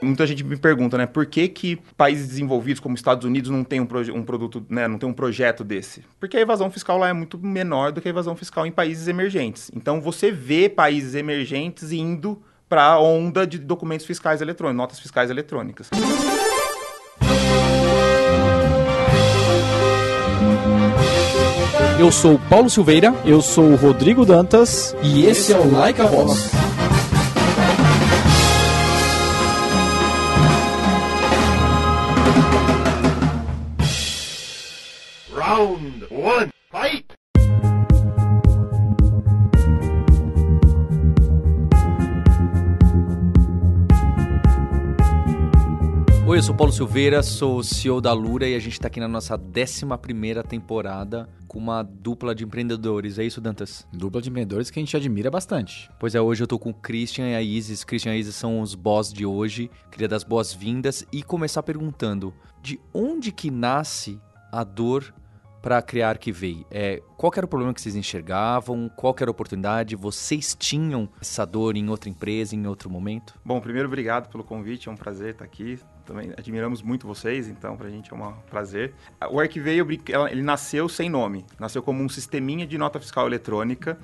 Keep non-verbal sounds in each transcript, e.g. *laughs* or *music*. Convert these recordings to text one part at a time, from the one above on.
Muita gente me pergunta, né, por que, que países desenvolvidos como Estados Unidos não tem um, um produto, né, não tem um projeto desse? Porque a evasão fiscal lá é muito menor do que a evasão fiscal em países emergentes. Então você vê países emergentes indo para a onda de documentos fiscais eletrônicos, notas fiscais eletrônicas. Eu sou Paulo Silveira, eu sou Rodrigo Dantas e esse é o Like a Voz. One, fight! Oi, eu sou Paulo Silveira, sou CEO da Lura e a gente está aqui na nossa 11 temporada com uma dupla de empreendedores. É isso, Dantas? Dupla de empreendedores que a gente admira bastante. Pois é, hoje eu tô com o Christian e a Isis. Christian e a Isis são os boss de hoje. Queria dar as boas-vindas e começar perguntando: de onde que nasce a dor para criar Arquivei? É, qual era o problema que vocês enxergavam? Qual era a oportunidade? Vocês tinham essa dor em outra empresa, em outro momento? Bom, primeiro, obrigado pelo convite. É um prazer estar aqui. Também admiramos muito vocês, então para a gente é um prazer. O Arquivei, ele nasceu sem nome. Nasceu como um sisteminha de nota fiscal eletrônica.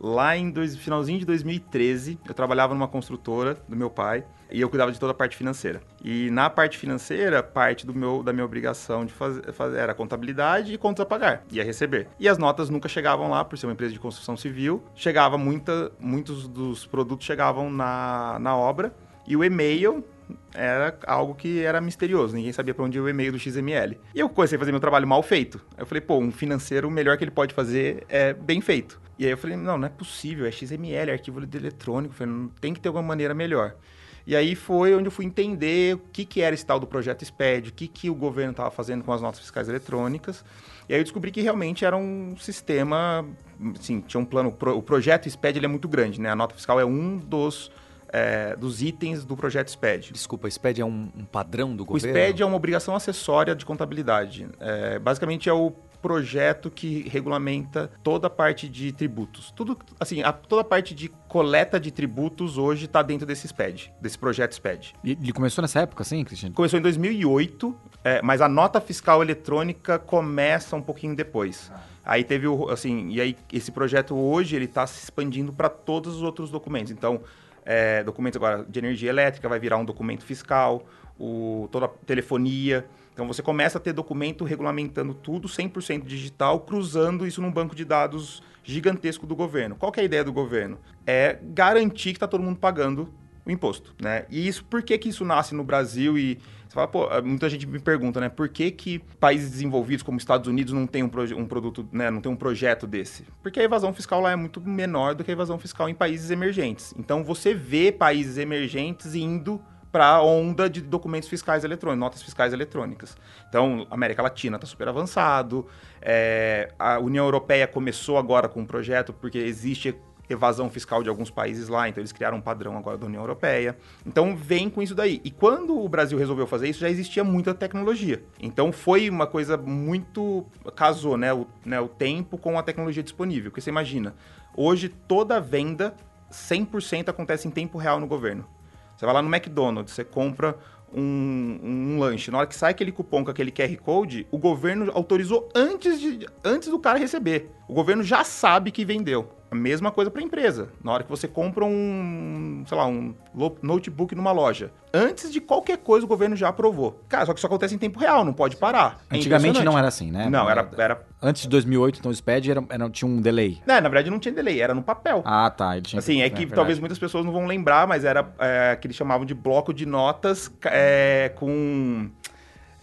Lá em dois, finalzinho de 2013, eu trabalhava numa construtora do meu pai e eu cuidava de toda a parte financeira. E na parte financeira, parte do meu, da minha obrigação de fazer, era contabilidade e contas a pagar, ia receber. E as notas nunca chegavam lá, por ser uma empresa de construção civil. Chegava muita, muitos dos produtos chegavam na, na obra e o e-mail era algo que era misterioso, ninguém sabia para onde ia o e-mail do XML. E eu comecei a fazer meu trabalho mal feito. Eu falei, pô, um financeiro, o melhor que ele pode fazer é bem feito. E aí eu falei, não, não é possível, é XML, é arquivo eletrônico, falei, não tem que ter alguma maneira melhor. E aí foi onde eu fui entender o que, que era esse tal do projeto SPED, o que, que o governo estava fazendo com as notas fiscais eletrônicas. E aí eu descobri que realmente era um sistema, assim, tinha um plano, o projeto SPED ele é muito grande, né? A nota fiscal é um dos é, dos itens do projeto SPED. Desculpa, SPED é um, um padrão do governo? O SPED é uma obrigação acessória de contabilidade. É, basicamente é o projeto que regulamenta toda a parte de tributos. Tudo, assim, a, toda a parte de coleta de tributos hoje está dentro desse SPED, desse projeto SPED. E ele começou nessa época, sim, Cristiano? Começou em 2008, é, mas a nota fiscal eletrônica começa um pouquinho depois. Ah. Aí teve o, assim, e aí esse projeto hoje ele está se expandindo para todos os outros documentos. Então, é, documentos agora de energia elétrica vai virar um documento fiscal, o, toda a telefonia. Então você começa a ter documento regulamentando tudo 100% digital, cruzando isso num banco de dados gigantesco do governo. Qual é a ideia do governo? É garantir que está todo mundo pagando o imposto, né? E isso, por que, que isso nasce no Brasil e você fala, pô, muita gente me pergunta, né? Por que, que países desenvolvidos como Estados Unidos não tem um, um, produto, né? Não tem um projeto desse? Porque a evasão fiscal lá é muito menor do que a evasão fiscal em países emergentes. Então você vê países emergentes indo para a onda de documentos fiscais eletrônicos, notas fiscais eletrônicas. Então, América Latina está super avançado, é, a União Europeia começou agora com um projeto porque existe evasão fiscal de alguns países lá, então eles criaram um padrão agora da União Europeia. Então vem com isso daí. E quando o Brasil resolveu fazer isso, já existia muita tecnologia. Então foi uma coisa muito. casou, né? O, né, o tempo com a tecnologia disponível. Porque você imagina, hoje toda venda 100% acontece em tempo real no governo. Você vai lá no McDonald's, você compra um, um, lanche. Na hora que sai aquele cupom com aquele QR Code, o governo autorizou antes, de, antes do cara receber. O governo já sabe que vendeu. A mesma coisa para a empresa. Na hora que você compra um, sei lá, um notebook numa loja, antes de qualquer coisa o governo já aprovou. Cara, só que isso acontece em tempo real, não pode parar. É Antigamente não era assim, né? Não, era, era... Antes de 2008, então o SPED era, era, tinha um delay. Não, na verdade não tinha delay, era no papel. Ah, tá. Ele tinha... Assim, é que é, talvez muitas pessoas não vão lembrar, mas era é, que eles chamavam de bloco de notas é, com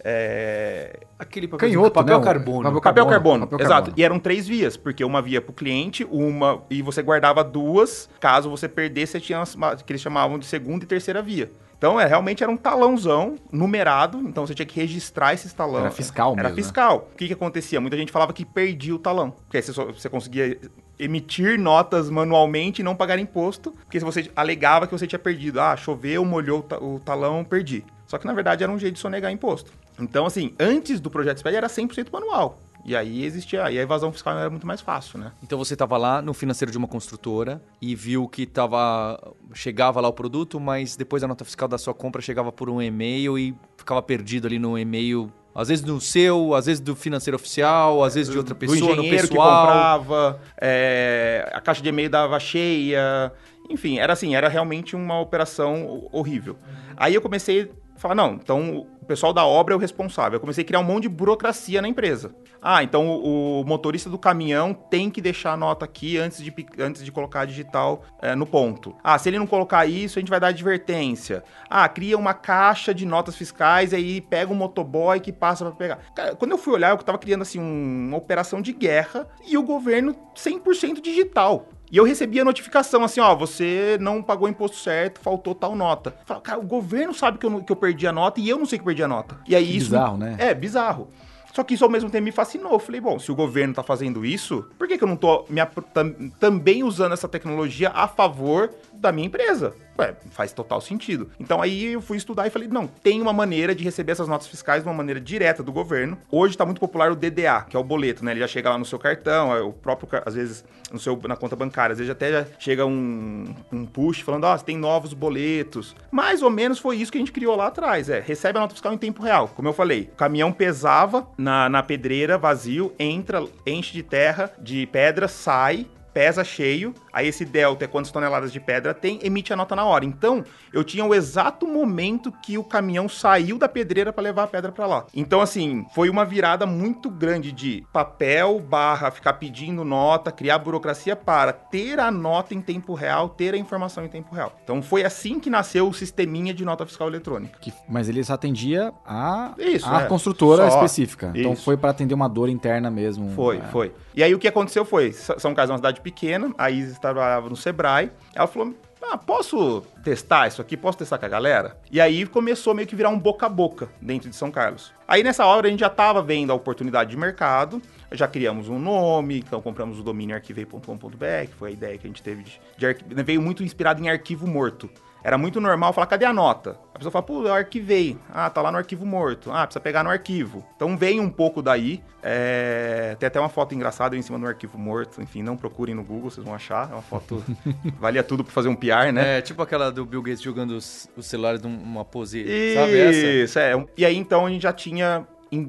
é... Aquele papel, Canhoto, papel, né? carbono. Papel, papel carbono. Papel exato. Carbono. E eram três vias, porque uma via para o cliente, uma e você guardava duas. Caso você perdesse, você tinha uma, que eles chamavam de segunda e terceira via. Então, é, realmente era um talãozão numerado, então você tinha que registrar esse talão. Era fiscal Era mesmo. fiscal. O que, que acontecia? Muita gente falava que perdia o talão. Porque aí você, só, você conseguia emitir notas manualmente e não pagar imposto, porque se você alegava que você tinha perdido, ah, choveu, molhou o talão, perdi. Só que na verdade era um jeito de sonegar imposto. Então, assim, antes do projeto SPED era 100% manual. E aí existia, aí a evasão fiscal era muito mais fácil, né? Então você estava lá no financeiro de uma construtora e viu que tava chegava lá o produto, mas depois a nota fiscal da sua compra chegava por um e-mail e ficava perdido ali no e-mail às vezes no seu, às vezes do financeiro oficial, às vezes de outra pessoa, do engenheiro no pessoal. que comprava, é, a caixa de e-mail dava cheia. Enfim, era assim, era realmente uma operação horrível. Aí eu comecei falar, não, então o pessoal da obra é o responsável. Eu comecei a criar um monte de burocracia na empresa. Ah, então o, o motorista do caminhão tem que deixar a nota aqui antes de, antes de colocar a digital é, no ponto. Ah, se ele não colocar isso, a gente vai dar advertência. Ah, cria uma caixa de notas fiscais e aí pega um motoboy que passa para pegar. Cara, quando eu fui olhar, eu tava criando assim um, uma operação de guerra e o governo 100% digital. E eu recebia notificação assim, ó, você não pagou o imposto certo, faltou tal nota. Fala, cara, o governo sabe que eu, que eu perdi a nota e eu não sei que perdi a nota. E aí isso... Bizarro, né? É, bizarro. Só que isso ao mesmo tempo me fascinou. Eu falei, bom, se o governo tá fazendo isso, por que, que eu não tô me, tam, também usando essa tecnologia a favor da minha empresa? Ué, faz total sentido. Então aí eu fui estudar e falei, não, tem uma maneira de receber essas notas fiscais de uma maneira direta do governo. Hoje está muito popular o DDA, que é o boleto, né? Ele já chega lá no seu cartão, é o próprio, às vezes, no seu, na conta bancária, às vezes até já chega um, um push falando, ó, oh, tem novos boletos. Mais ou menos foi isso que a gente criou lá atrás, é, recebe a nota fiscal em tempo real. Como eu falei, o caminhão pesava na, na pedreira, vazio, entra, enche de terra, de pedra, sai, pesa cheio, aí esse delta é quantas toneladas de pedra tem, emite a nota na hora. Então, eu tinha o exato momento que o caminhão saiu da pedreira para levar a pedra para lá. Então, assim, foi uma virada muito grande de papel barra ficar pedindo nota, criar burocracia para ter a nota em tempo real, ter a informação em tempo real. Então, foi assim que nasceu o sisteminha de nota fiscal eletrônica. Que, mas ele só atendia a, Isso, a é. construtora só. específica. Então, Isso. Então, foi para atender uma dor interna mesmo. Foi, é. foi. E aí, o que aconteceu foi, São Carlos é uma cidade pequena, a Isis trabalhava no Sebrae. Ela falou: ah, posso testar isso aqui? Posso testar com a galera? E aí começou meio que virar um boca a boca dentro de São Carlos. Aí nessa hora a gente já estava vendo a oportunidade de mercado, já criamos um nome, então compramos o domínio arquivei.com.br, que foi a ideia que a gente teve de, de veio muito inspirado em arquivo morto. Era muito normal falar, cadê a nota? A pessoa fala, pô, eu arquivei. Ah, tá lá no arquivo morto. Ah, precisa pegar no arquivo. Então vem um pouco daí. É... Tem até uma foto engraçada em cima do arquivo morto. Enfim, não procurem no Google, vocês vão achar. É uma foto. *laughs* valia tudo pra fazer um PR, né? É, tipo aquela do Bill Gates jogando os, os celulares numa pose. Isso, sabe essa? Isso, é. E aí então a gente já tinha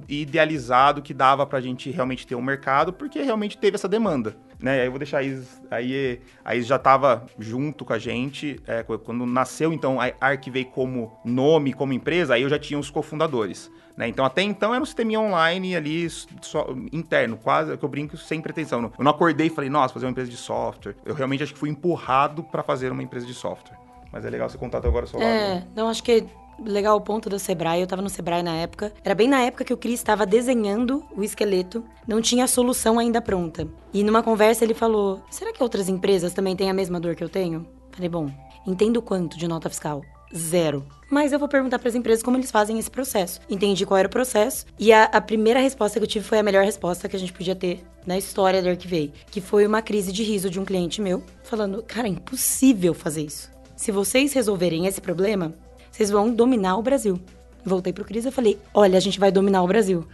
idealizado que dava pra gente realmente ter um mercado, porque realmente teve essa demanda. Né? Aí eu vou deixar a Is, aí, a Is já estava junto com a gente, é, quando nasceu então a Arquivei como nome, como empresa, aí eu já tinha os cofundadores. Né? Então até então era um sistema online ali só, interno, quase que eu brinco sem pretensão. Eu não acordei e falei, nossa, fazer uma empresa de software. Eu realmente acho que fui empurrado para fazer uma empresa de software. Mas é legal você contar agora o seu lado. É, não, acho que legal o ponto do Sebrae. Eu tava no Sebrae na época. Era bem na época que o Cris estava desenhando o esqueleto. Não tinha a solução ainda pronta. E numa conversa ele falou: Será que outras empresas também têm a mesma dor que eu tenho? Falei: Bom, entendo quanto de nota fiscal? Zero. Mas eu vou perguntar para as empresas como eles fazem esse processo. Entendi qual era o processo. E a, a, primeira resposta que eu tive foi a melhor resposta que a gente podia ter na história do Arquivei. Que foi uma crise de riso de um cliente meu, falando: Cara, é impossível fazer isso. Se vocês resolverem esse problema, vocês vão dominar o Brasil. Voltei pro Cris e falei: olha, a gente vai dominar o Brasil.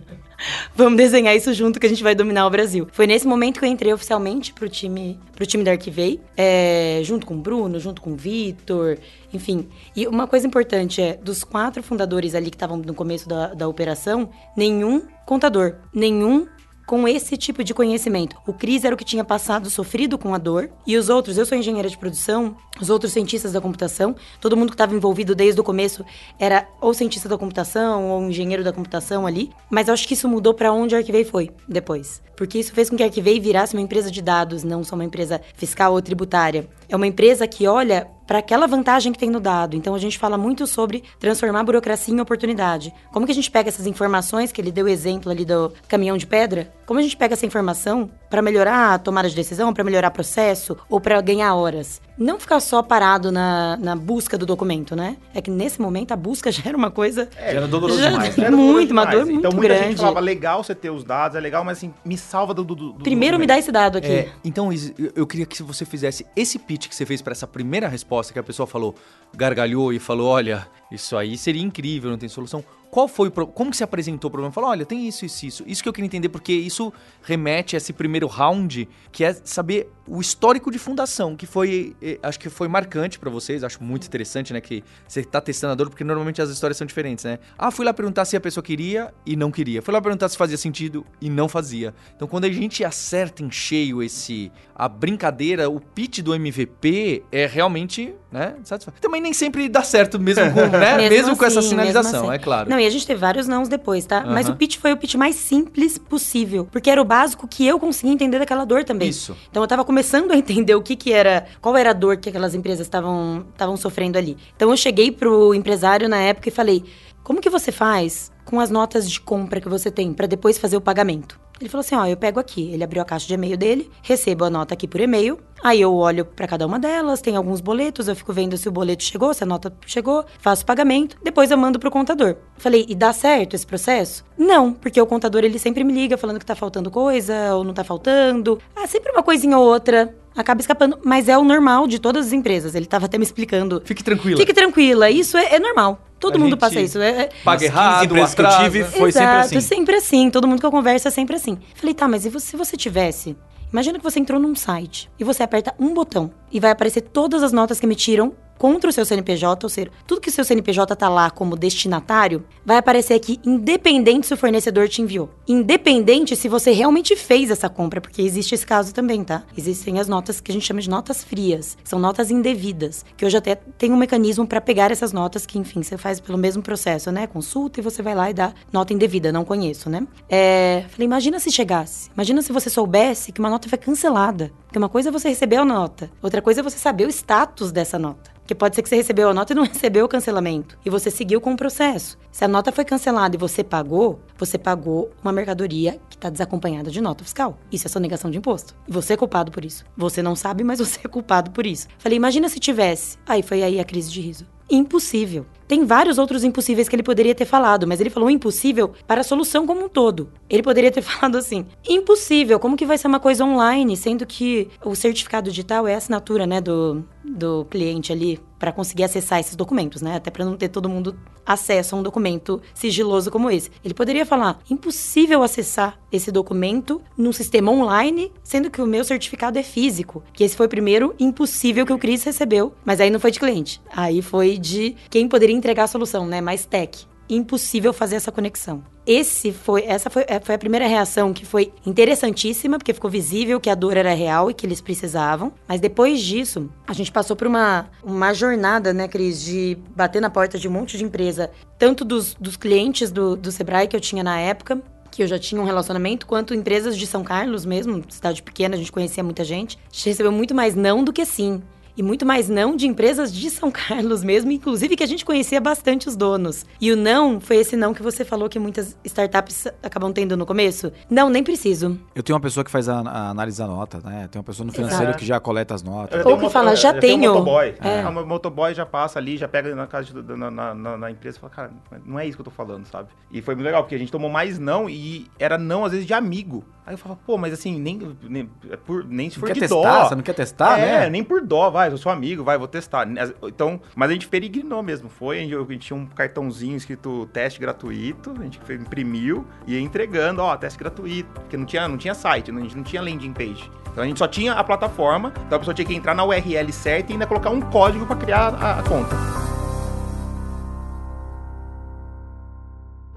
*laughs* Vamos desenhar isso junto que a gente vai dominar o Brasil. Foi nesse momento que eu entrei oficialmente pro time, pro time da Arquivei, é, junto com o Bruno, junto com o Vitor, enfim. E uma coisa importante é, dos quatro fundadores ali que estavam no começo da, da operação, nenhum contador, nenhum com esse tipo de conhecimento. O Cris era o que tinha passado, sofrido com a dor, e os outros, eu sou engenheira de produção, os outros cientistas da computação, todo mundo que estava envolvido desde o começo era ou cientista da computação ou engenheiro da computação ali, mas eu acho que isso mudou para onde a Arquivei foi depois. Porque isso fez com que a Arquivei virasse uma empresa de dados, não só uma empresa fiscal ou tributária. É uma empresa que olha para aquela vantagem que tem no dado. Então a gente fala muito sobre transformar burocracia em oportunidade. Como que a gente pega essas informações que ele deu exemplo ali do caminhão de pedra? Como a gente pega essa informação para melhorar a tomada de decisão, para melhorar o processo ou para ganhar horas? Não ficar só parado na, na busca do documento, né? É que nesse momento a busca *laughs* já era uma coisa. É, já era doloroso já, demais. Né? Muito, uma dor muito então, muita grande. gente falava, legal você ter os dados, é legal, mas assim, me salva do. do, do Primeiro documento. me dá esse dado aqui. É, então, eu queria que você fizesse esse pitch que você fez para essa primeira resposta que a pessoa falou, gargalhou e falou: olha, isso aí seria incrível, não tem solução. Qual foi o como que se apresentou o problema? Falou, olha, tem isso, isso, isso. Isso que eu queria entender, porque isso remete a esse primeiro round, que é saber o histórico de fundação, que foi, eh, acho que foi marcante para vocês, acho muito interessante, né, que você tá testando a dor, porque normalmente as histórias são diferentes, né? Ah, fui lá perguntar se a pessoa queria e não queria. Fui lá perguntar se fazia sentido e não fazia. Então, quando a gente acerta em cheio esse a brincadeira, o pitch do MVP é realmente, né, satisfatório. Também nem sempre dá certo mesmo com, *laughs* né, mesmo, mesmo assim, com essa sinalização, assim. é claro. Não, e a gente teve vários nãos depois, tá? Uhum. Mas o pitch foi o pitch mais simples possível, porque era o básico que eu conseguia entender daquela dor também. Isso. Então eu tava começando a entender o que que era, qual era a dor que aquelas empresas estavam estavam sofrendo ali. Então eu cheguei pro empresário na época e falei: "Como que você faz com as notas de compra que você tem para depois fazer o pagamento?" Ele falou assim: ó, eu pego aqui. Ele abriu a caixa de e-mail dele, recebo a nota aqui por e-mail. Aí eu olho para cada uma delas, tem alguns boletos, eu fico vendo se o boleto chegou, se a nota chegou, faço o pagamento, depois eu mando pro contador. Falei, e dá certo esse processo? Não, porque o contador ele sempre me liga falando que tá faltando coisa ou não tá faltando. Ah, sempre uma coisinha ou outra acaba escapando, mas é o normal de todas as empresas. Ele estava até me explicando. Fique tranquila. Fique tranquila, isso é, é normal. Todo a mundo passa isso. É, é... Paga errado, o que eu tive foi Exato, sempre assim. sempre assim. Todo mundo que eu converso é sempre assim. Falei, tá, mas e se você tivesse... Imagina que você entrou num site e você aperta um botão e vai aparecer todas as notas que emitiram contra o seu CNPJ, ou seja, tudo que o seu CNPJ tá lá como destinatário, vai aparecer aqui independente se o fornecedor te enviou. Independente se você realmente fez essa compra, porque existe esse caso também, tá? Existem as notas que a gente chama de notas frias, são notas indevidas, que hoje até tem um mecanismo para pegar essas notas que, enfim, você faz pelo mesmo processo, né? Consulta e você vai lá e dá nota indevida, não conheço, né? É, falei, imagina se chegasse, imagina se você soubesse que uma nota foi cancelada. Porque uma coisa é você receber a nota, outra coisa é você saber o status dessa nota. Porque pode ser que você recebeu a nota e não *laughs* recebeu o cancelamento. E você seguiu com o processo. Se a nota foi cancelada e você pagou, você pagou uma mercadoria que está desacompanhada de nota fiscal. Isso é sonegação de imposto. E você é culpado por isso. Você não sabe, mas *laughs* você é culpado por isso. Falei, imagina se tivesse. Aí foi aí a crise de riso impossível. Tem vários outros impossíveis que ele poderia ter falado, mas ele falou impossível para a solução como um todo. Ele poderia ter *laughs* falado assim: impossível, como que vai ser uma coisa online, sendo que o certificado digital é a assinatura, né, do, do cliente ali para conseguir acessar esses documentos, né? Até para não ter todo mundo acesso a um documento sigiloso como esse. Ele poderia falar: impossível acessar esse documento num sistema online, sendo que o meu certificado é físico. Que esse foi o primeiro impossível que o Cris recebeu, mas aí não foi de cliente. Aí foi de quem poderia entregar a solução, né? Mais tech impossível fazer essa conexão. Esse foi, essa foi, foi a primeira reação que foi interessantíssima, porque ficou visível que a dor era real e que eles precisavam. Mas depois disso, a gente passou por uma, uma jornada, né, Cris, de bater na porta de um monte de empresa, tanto dos, dos clientes do, do Sebrae que eu tinha na época, que eu já tinha um relacionamento, quanto empresas de São Carlos mesmo, cidade pequena, a gente conhecia muita gente. A gente recebeu muito mais não do que sim e muito mais não de empresas de São *laughs* Carlos mesmo, inclusive que a gente conhecia bastante os donos. E o não foi esse não que você falou que muitas startups acabam tendo no começo? Não, nem preciso. Eu tenho uma pessoa que faz a, a análise da nota, né? Tem uma pessoa no financeiro Exato. que já coleta as notas. Ou que fala, já, já tenho. Um motoboy. É. O motoboy já passa ali, já pega na casa de, na, na, na, na, empresa e fala, cara, não é isso que eu tô falando, sabe? E foi muito legal, porque a gente tomou mais não e era não, às vezes, de amigo. Aí eu falava, pô, mas assim, nem, nem, é por, nem se for de testar, dó. Você não quer testar, é, né? nem por dó, vai, eu sou amigo, vai, vou testar. Então, mas a gente peregrinou mesmo, foi, a gente, a gente tinha um cartãozinho escrito teste gratuito, a gente imprimiu e ia entregando, ó, teste gratuito, porque não tinha, não tinha site, a gente não tinha landing page. Então a gente só tinha a plataforma, então a pessoa tinha que entrar na URL certa e ainda colocar um código para criar a, a conta.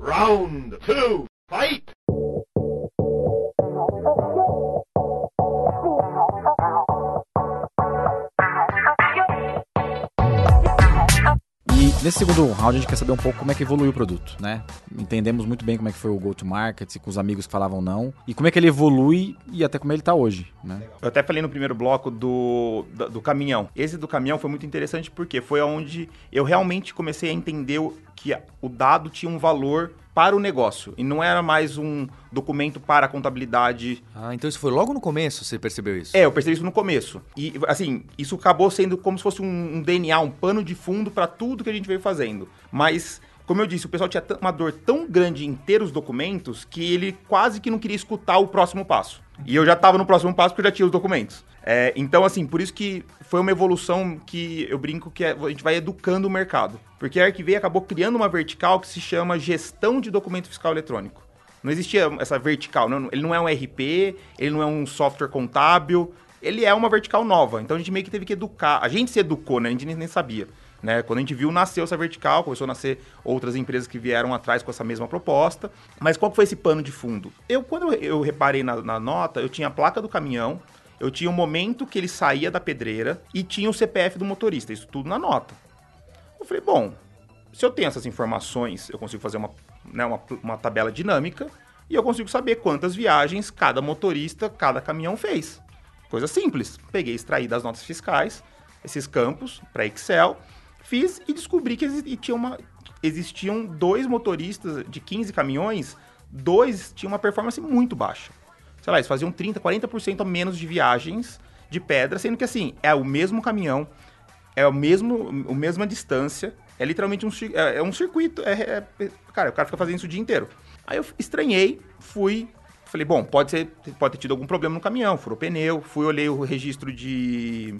Round 2, fight! Nesse segundo round, a gente quer saber um pouco como é que evoluiu o produto, né? Entendemos muito bem como é que foi o go-to-market, com os amigos que falavam não, e como é que ele evolui e até como ele está hoje, né? Eu até falei no primeiro bloco do, do, do, caminhão. Esse do caminhão foi muito interessante porque foi onde eu realmente comecei a entender que o dado tinha um valor para o negócio e não era mais um documento para a contabilidade. Ah, então isso foi logo no começo, você percebeu isso? É, eu percebi isso no começo. E, assim, isso acabou sendo como se fosse um, um DNA, um pano de fundo para tudo que a gente veio fazendo. Mas como eu disse, o pessoal tinha uma dor tão grande em ter os documentos que ele quase que não queria escutar o próximo passo. E eu já estava no próximo passo porque eu já tinha os documentos. É, então, assim, por isso que foi uma evolução que eu brinco que a gente vai educando o mercado. Porque a Arquivei acabou criando uma vertical que se chama gestão de documento fiscal eletrônico. Não existia essa vertical, não, ele não é um RP, ele não é um software contábil, ele é uma vertical nova. Então a gente meio que teve que educar. A gente se educou, né? A gente nem sabia. Né? Quando a gente viu, nasceu essa vertical, começou a nascer outras empresas que vieram atrás com essa mesma proposta. Mas qual foi esse pano de fundo? Eu, quando eu reparei na, na nota, eu tinha a placa do caminhão, eu tinha o momento que ele saía da pedreira e tinha o CPF do motorista, isso tudo na nota. Eu falei, bom, se eu tenho essas informações, eu consigo fazer uma, né, uma, uma tabela dinâmica e eu consigo saber quantas viagens cada motorista, cada caminhão fez. Coisa simples. Peguei, extraí das notas fiscais esses campos para Excel Fiz e descobri que existia uma, existiam dois motoristas de 15 caminhões, dois tinham uma performance muito baixa. Sei lá, eles faziam 30, 40% a menos de viagens de pedra, sendo que assim, é o mesmo caminhão, é o mesmo, a mesma distância, é literalmente um, é, é um circuito. É, é, cara, o cara fica fazendo isso o dia inteiro. Aí eu estranhei, fui, falei, bom, pode, ser, pode ter tido algum problema no caminhão, furou pneu, fui, olhei o registro de,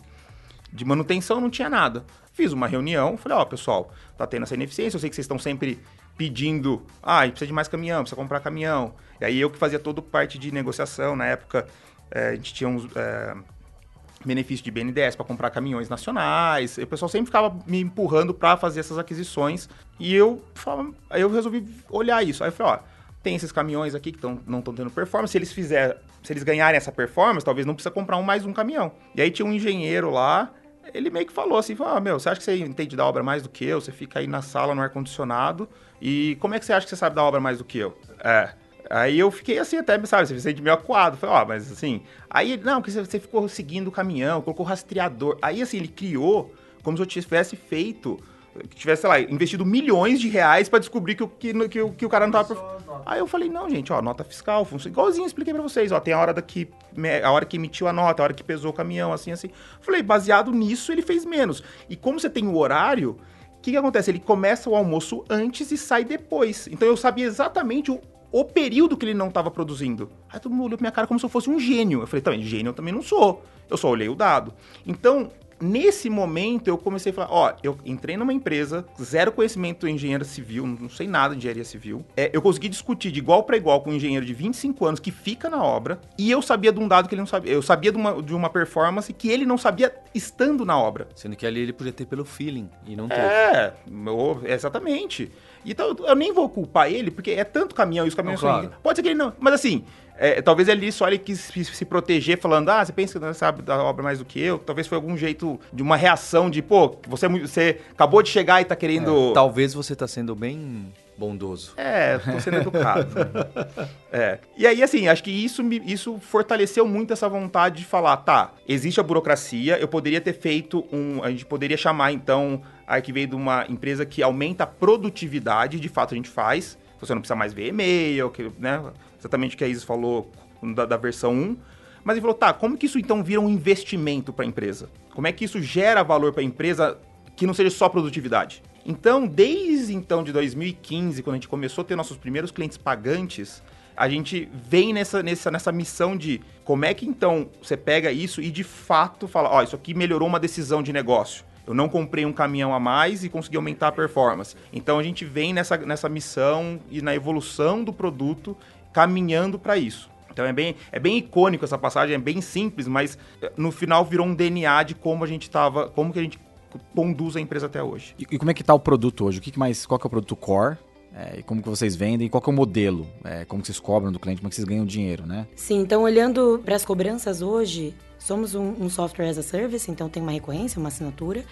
de manutenção, não tinha nada. Fiz uma reunião, falei, ó, oh, pessoal, tá tendo essa ineficiência, eu sei que vocês estão sempre pedindo, ah, precisa de mais caminhão, precisa comprar caminhão. E aí eu que fazia toda parte de negociação, na época é, a gente tinha uns é, benefícios de BNDES para comprar caminhões nacionais, e o pessoal sempre ficava me empurrando para fazer essas aquisições, e eu, eu resolvi olhar isso. Aí eu falei, ó, tem esses caminhões aqui que tão, não estão tendo performance, se eles fizerem, se eles ganharem essa performance, talvez não precisa comprar um, mais um caminhão. E aí tinha um engenheiro lá, ele meio que falou assim, falou, ah, meu, você acha que você entende da obra mais do que eu? Você fica aí na sala, no ar-condicionado, e como é que você acha que você sabe da obra mais do que eu? É. Aí eu fiquei assim até, sabe, você sente meio acuado. Falei, ó, oh, mas assim... Aí, não, porque você ficou seguindo o caminhão, colocou rastreador. Aí, assim, ele criou como se eu tivesse feito que tivesse, sei lá, investido milhões de reais para descobrir que, que, que, que, o cara não tava. Aí eu falei, não, gente, ó, nota fiscal, funciona. Igualzinho expliquei para vocês, ó, tem a hora daqui, a hora que emitiu a nota, a hora que pesou o caminhão, assim, assim. Falei, baseado nisso, ele fez menos. E como você tem o horário, o que, que acontece? Ele começa o almoço antes e sai depois. Então eu sabia exatamente o, o período que ele não estava produzindo. Aí todo mundo olhou pra minha cara como se eu fosse um gênio. Eu falei, também, gênio eu também não sou. Eu só olhei o dado. Então, nesse momento eu comecei a falar, ó, eu entrei numa empresa, zero conhecimento em engenharia civil, não sei nada de engenharia civil. É, eu consegui discutir de igual para igual com um engenheiro de 25 anos que fica na obra, e eu sabia de um dado que ele não sabia. Eu sabia de uma, de uma performance que ele não sabia estando na obra. Sendo que ali ele podia ter pelo feeling e não teve. É, exatamente. Então eu nem vou culpar ele, porque é tanto caminhão e os caminhões não, claro. são... Pode ser que ele não. Mas assim, é, talvez ele só ele quis se, se, proteger, falando, ah, você pensa que não sabe da obra mais do que eu? Talvez foi algum jeito de uma reação de, pô, você, é você acabou de chegar e tá querendo. É, talvez você tá sendo bem bondoso. É, tô sendo educado. *laughs* é. E aí, assim, acho que isso, me, isso fortaleceu muito essa vontade de falar, tá, existe a burocracia, eu poderia ter feito um. A gente poderia chamar, então, a que veio de uma empresa que aumenta a produtividade, de fato a gente faz. Você não precisa mais ver e-mail, que, né? exatamente o que a Isis falou da, da versão 1. Mas ele falou, tá, como que isso então vira um investimento para a empresa? Como é que isso gera valor para a empresa que não seja só produtividade? Então, desde então de 2015, quando a gente começou a ter nossos primeiros clientes pagantes, a gente vem nessa, nessa, nessa missão de como é que então você pega isso e de fato fala, ó, oh, isso aqui melhorou uma decisão de negócio. Eu não comprei um caminhão a mais e consegui aumentar a performance. Então a gente vem nessa, nessa missão e na evolução do produto caminhando para isso. Então é bem, é bem icônico essa passagem, é bem simples, mas eh, no final virou um DNA de como a gente estava, como que a gente conduz a empresa até hoje. E, e como é que está o produto hoje? O que, que mais, qual que é o produto core? É, e como que vocês vendem, qual que é o modelo, é, como que vocês cobram do cliente, como que vocês ganham dinheiro, né? Sim, então olhando para as cobranças hoje, somos um, um, software as a service, então tem uma recorrência, uma assinatura,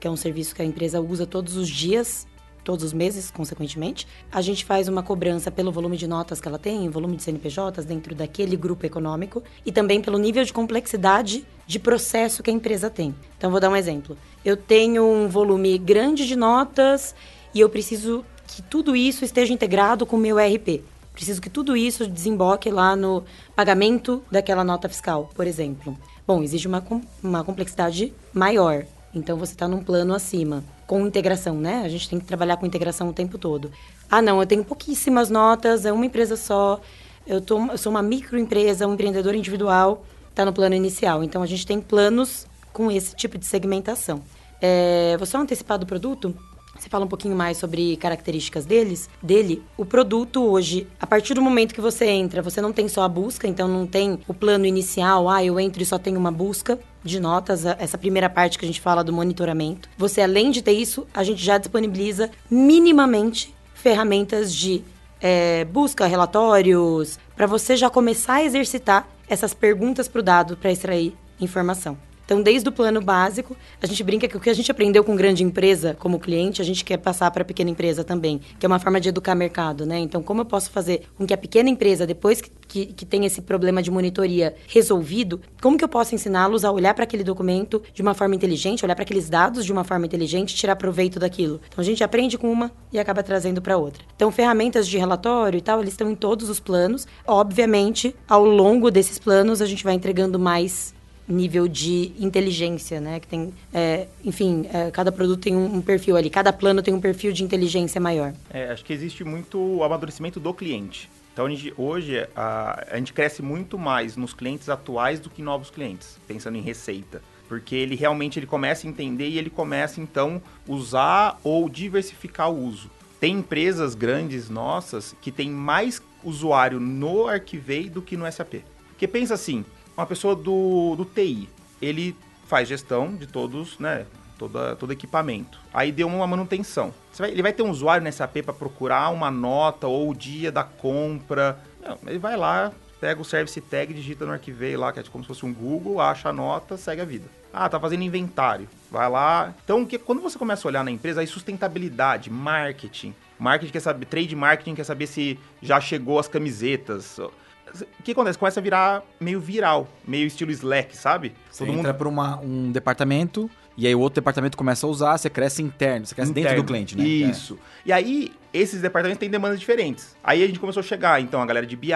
que é um serviço que a empresa usa todos os dias todos os meses, consequentemente. A gente faz uma cobrança pelo volume de notas que ela tem, volume de CNPJs dentro daquele grupo econômico e também pelo nível de complexidade de processo que a empresa tem. Então, vou dar um exemplo. Eu tenho um volume grande de notas e eu preciso que tudo isso esteja integrado com o meu RP. Preciso que tudo isso desemboque lá no pagamento daquela nota fiscal, por exemplo. Bom, exige uma, uma complexidade maior. Então você está num plano acima, com integração, né? A gente tem que trabalhar com integração o tempo todo. Ah, não, eu tenho pouquíssimas notas, é uma empresa só. eu, tô, eu sou uma microempresa, um empreendedor individual, está no plano inicial. Então, a gente tem planos com esse tipo de segmentação. É, só antecipar do produto. Você fala um pouquinho mais sobre características deles, dele. O produto hoje, a partir do momento que você entra, você não tem só a busca, então não tem o plano inicial, ah, eu entro e só tenho uma busca de notas, essa primeira parte que a gente fala do monitoramento. Você, além de ter isso, a gente já disponibiliza minimamente ferramentas de é, busca, relatórios, para você já começar a exercitar essas perguntas para o dado para extrair informação. Então, desde o plano básico, a gente brinca que o que a gente aprendeu com grande empresa como cliente, a gente quer passar para a pequena empresa também, que é uma forma de educar mercado, né? Então, como eu posso fazer com que a pequena empresa, depois que, que, que tem esse problema de monitoria resolvido, como que eu posso ensiná-los a olhar para aquele documento de uma forma inteligente, olhar para aqueles dados de uma forma inteligente tirar proveito daquilo? Então, a gente aprende com uma e acaba trazendo para outra. Então, ferramentas de relatório e tal, eles estão em todos os planos. Obviamente, ao longo desses planos, a gente vai entregando mais nível de inteligência, né? Que tem, é, enfim, é, cada produto tem um, um, perfil ali, cada plano tem um perfil de inteligência maior. É, acho que existe muito o amadurecimento do cliente. Então, gente, hoje, a, a gente cresce muito mais nos clientes atuais do que novos clientes, pensando em receita. Porque ele realmente ele começa a entender e ele começa, então, usar ou diversificar o uso. Tem empresas grandes nossas que tem mais usuário no Arquivei do que no SAP. Porque pensa assim, uma pessoa do, do TI. Ele faz gestão de todos, né? Toda, todo equipamento. Aí deu uma manutenção. Vai, ele vai ter um usuário nesse SAP para procurar uma nota ou o dia da compra. Não, ele vai lá, pega o service tag, digita no arquivei lá, que é como se fosse um Google, acha a nota, segue a vida. Ah, tá fazendo inventário. Vai lá. Então, que, quando você começa a olhar na empresa, aí sustentabilidade, marketing. Marketing quer saber, trade marketing quer saber se já chegou as camisetas o que acontece? Começa a virar meio viral, meio estilo Slack, sabe? Você Todo entra mundo... para um departamento e aí o outro departamento começa a usar, você cresce interno, você cresce interno. dentro do cliente, né? Isso. É. E aí, esses departamentos têm demandas diferentes. Aí a gente começou a chegar, então, a galera de BI.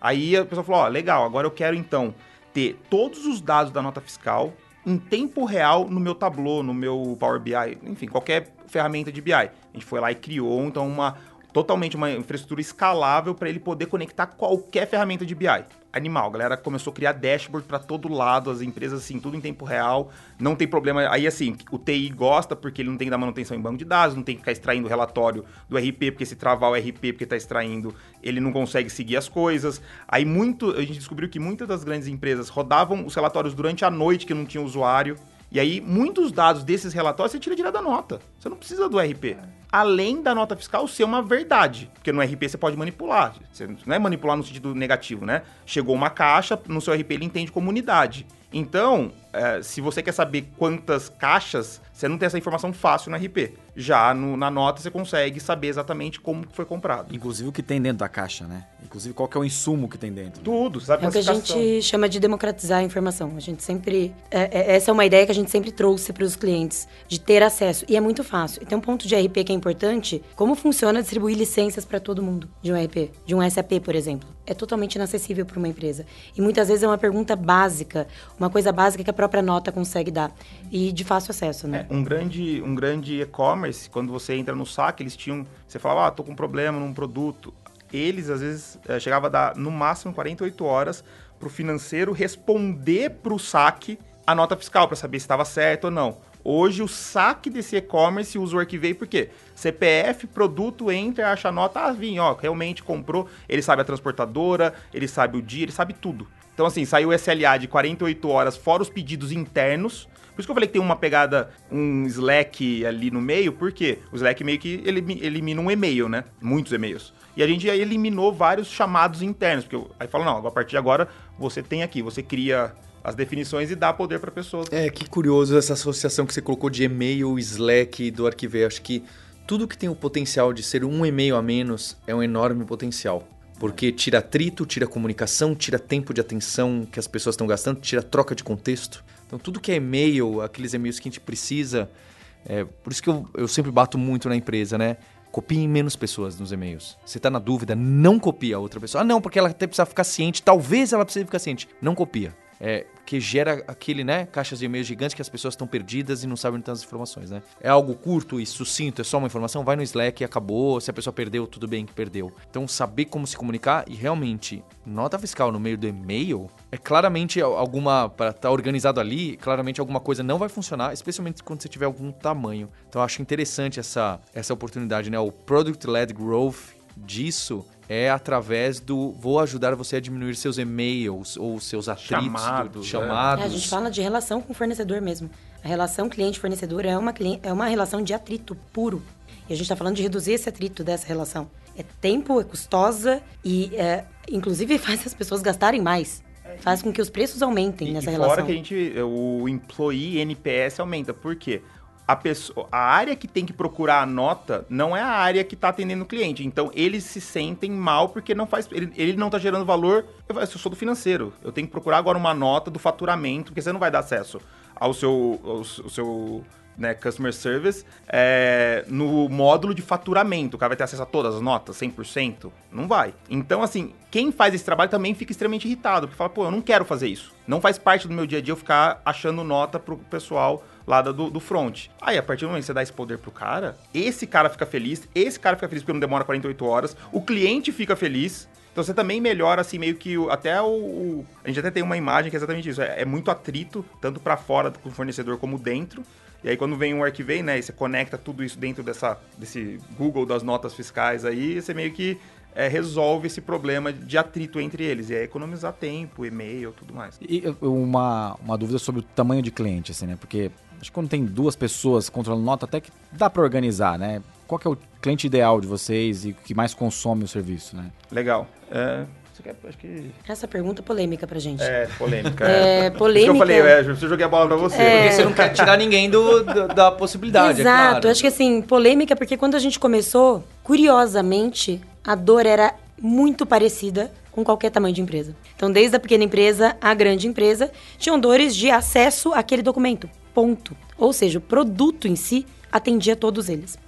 Aí a pessoa falou, ó, legal, agora eu quero, então, ter todos os dados da nota fiscal em tempo real no meu Tableau, no meu Power BI, enfim, qualquer ferramenta de BI. A gente foi lá e criou, então, uma, totalmente uma infraestrutura escalável para ele poder conectar qualquer ferramenta de BI. Animal, a galera começou a criar dashboard para todo lado, as empresas assim, tudo em tempo real, não tem problema. Aí assim, o TI gosta porque ele não tem que dar manutenção em banco de dados, não tem que ficar extraindo o relatório do RP, porque se travar o RP porque está extraindo, ele não consegue seguir as coisas. Aí muito, a gente descobriu que muitas das grandes empresas rodavam os relatórios durante a noite que não tinha usuário. E aí, muitos dados desses relatórios você tira direto da nota. Você não precisa do RP além da nota fiscal ser uma verdade. Porque no RP você pode manipular. Você não é manipular no sentido negativo, né? Chegou uma caixa, no seu RP ele entende como unidade. Então, é, se você quer saber quantas caixas, você não tem essa informação fácil no RP. Já no, na nota você consegue saber exatamente como foi comprado. Inclusive o que tem dentro da caixa, né? Inclusive qual que é o insumo que tem dentro. Tudo, sabe? É o que a gente chama de democratizar a informação. A gente sempre... É, é, essa é uma ideia que a gente sempre trouxe para os clientes, de ter acesso. E é muito fácil. E tem um ponto de RP que é importante, como funciona distribuir licenças para todo mundo de um RP, de um SAP, por exemplo. É totalmente inacessível para uma empresa. E muitas vezes é uma pergunta básica, uma coisa básica que a própria nota consegue dar. E de fácil acesso, né? É, um grande um grande e-commerce, quando você entra no saque, eles tinham... Você falava, ah, tô com um problema num produto eles às vezes é, chegava a dar no máximo 48 horas para o financeiro responder para o saque a nota fiscal para saber se estava certo ou não. Hoje o saque desse e-commerce usa o Arquivei por quê? CPF, produto, entra, acha a nota, ah, vim, ó, realmente comprou, ele sabe a transportadora, ele sabe o dia, ele sabe tudo. Então assim, saiu o SLA de 48 horas fora os pedidos internos, por isso que eu falei que tem uma pegada, um Slack ali no meio, porque o Slack meio que elimina um e-mail, né? Muitos e-mails. E a gente aí eliminou vários chamados internos, porque aí fala, não, a partir de agora você tem aqui, você cria as definições e dá poder para a pessoa. É, que curioso essa associação que você colocou de e-mail, Slack do Arquivei. Acho que tudo que tem o potencial de ser um e-mail a menos é um enorme potencial. Porque tira atrito, tira comunicação, tira tempo de atenção que as pessoas estão gastando, tira troca de contexto. Então, tudo que é e-mail, aqueles e-mails que a gente precisa. É, por isso que eu, eu sempre bato muito na empresa, né? Copiem menos pessoas nos e-mails. Você está na dúvida, não copia a outra pessoa. Ah, não, porque ela até precisa ficar ciente. Talvez ela precise ficar ciente. Não copia. É, que gera aquele, né, caixas de e-mail gigantes que as pessoas estão perdidas e não sabem onde estão as informações, né? É algo curto e sucinto, é só uma informação, vai no Slack e acabou. Se a pessoa perdeu, tudo bem que perdeu. Então, saber como se comunicar e realmente nota fiscal no meio do e-mail é claramente alguma para estar tá organizado ali, claramente alguma coisa não vai funcionar, especialmente quando você tiver algum tamanho. Então, acho interessante essa essa oportunidade, né? O product led growth disso é através do vou ajudar você a diminuir seus e-mails ou seus atritos, chamados. chamados. É, a gente fala de relação com o fornecedor mesmo. A relação cliente-fornecedor é uma, é uma relação de atrito puro. E a gente está falando de reduzir esse atrito dessa relação. É tempo, é custosa e, é, inclusive, *laughs* faz as pessoas gastarem mais. Faz com que os preços aumentem e, nessa e relação. Fora que a gente, o employee NPS aumenta. Por quê? A, pessoa, a área que tem que procurar a nota não é a área que está atendendo o cliente. Então, eles se sentem mal porque não faz. Ele, ele não está gerando valor. Eu, eu sou do financeiro. Eu tenho que procurar agora uma nota do faturamento, porque você não vai dar acesso ao seu. Ao, seu né, customer service é, no módulo de faturamento. O cara vai ter acesso a todas as notas, 100%? Não vai. Então, assim, quem faz esse trabalho também fica extremamente irritado, porque fala, pô, eu não quero fazer isso. Não faz parte do meu dia a dia eu ficar achando nota pro pessoal lá do, do front. Aí, a partir do momento que você dá esse poder pro cara, esse cara fica feliz, esse cara fica feliz porque não demora 48 horas, o cliente fica feliz. Então você também melhora, assim, meio que o, até o, o, A gente até tem uma imagem que é exatamente isso. É, é muito atrito, tanto para fora do fornecedor como dentro. E aí quando vem um arquivei, né, e você conecta tudo isso dentro dessa, desse Google das notas fiscais aí, você meio que é, resolve esse problema de atrito entre eles. E é economizar tempo, e-mail, tudo mais. E uma, uma dúvida sobre o tamanho de cliente, assim, né? Porque Acho que quando tem duas pessoas controlando nota, até que dá para organizar, né? Qual que é o cliente ideal de vocês e que mais consome o serviço, né? Legal. É, que... Essa pergunta é polêmica pra gente. É, polêmica. É, polêmica. eu falei, é, eu joguei a bola pra você. É... Porque você não quer tirar ninguém do, do da possibilidade, Exato. É claro. Acho que assim, polêmica porque quando a gente começou, curiosamente, a dor era muito parecida com qualquer tamanho de empresa. Então, desde a pequena empresa à grande empresa, tinham dores de acesso àquele documento ponto. Ou seja, o produto em si atendia todos eles.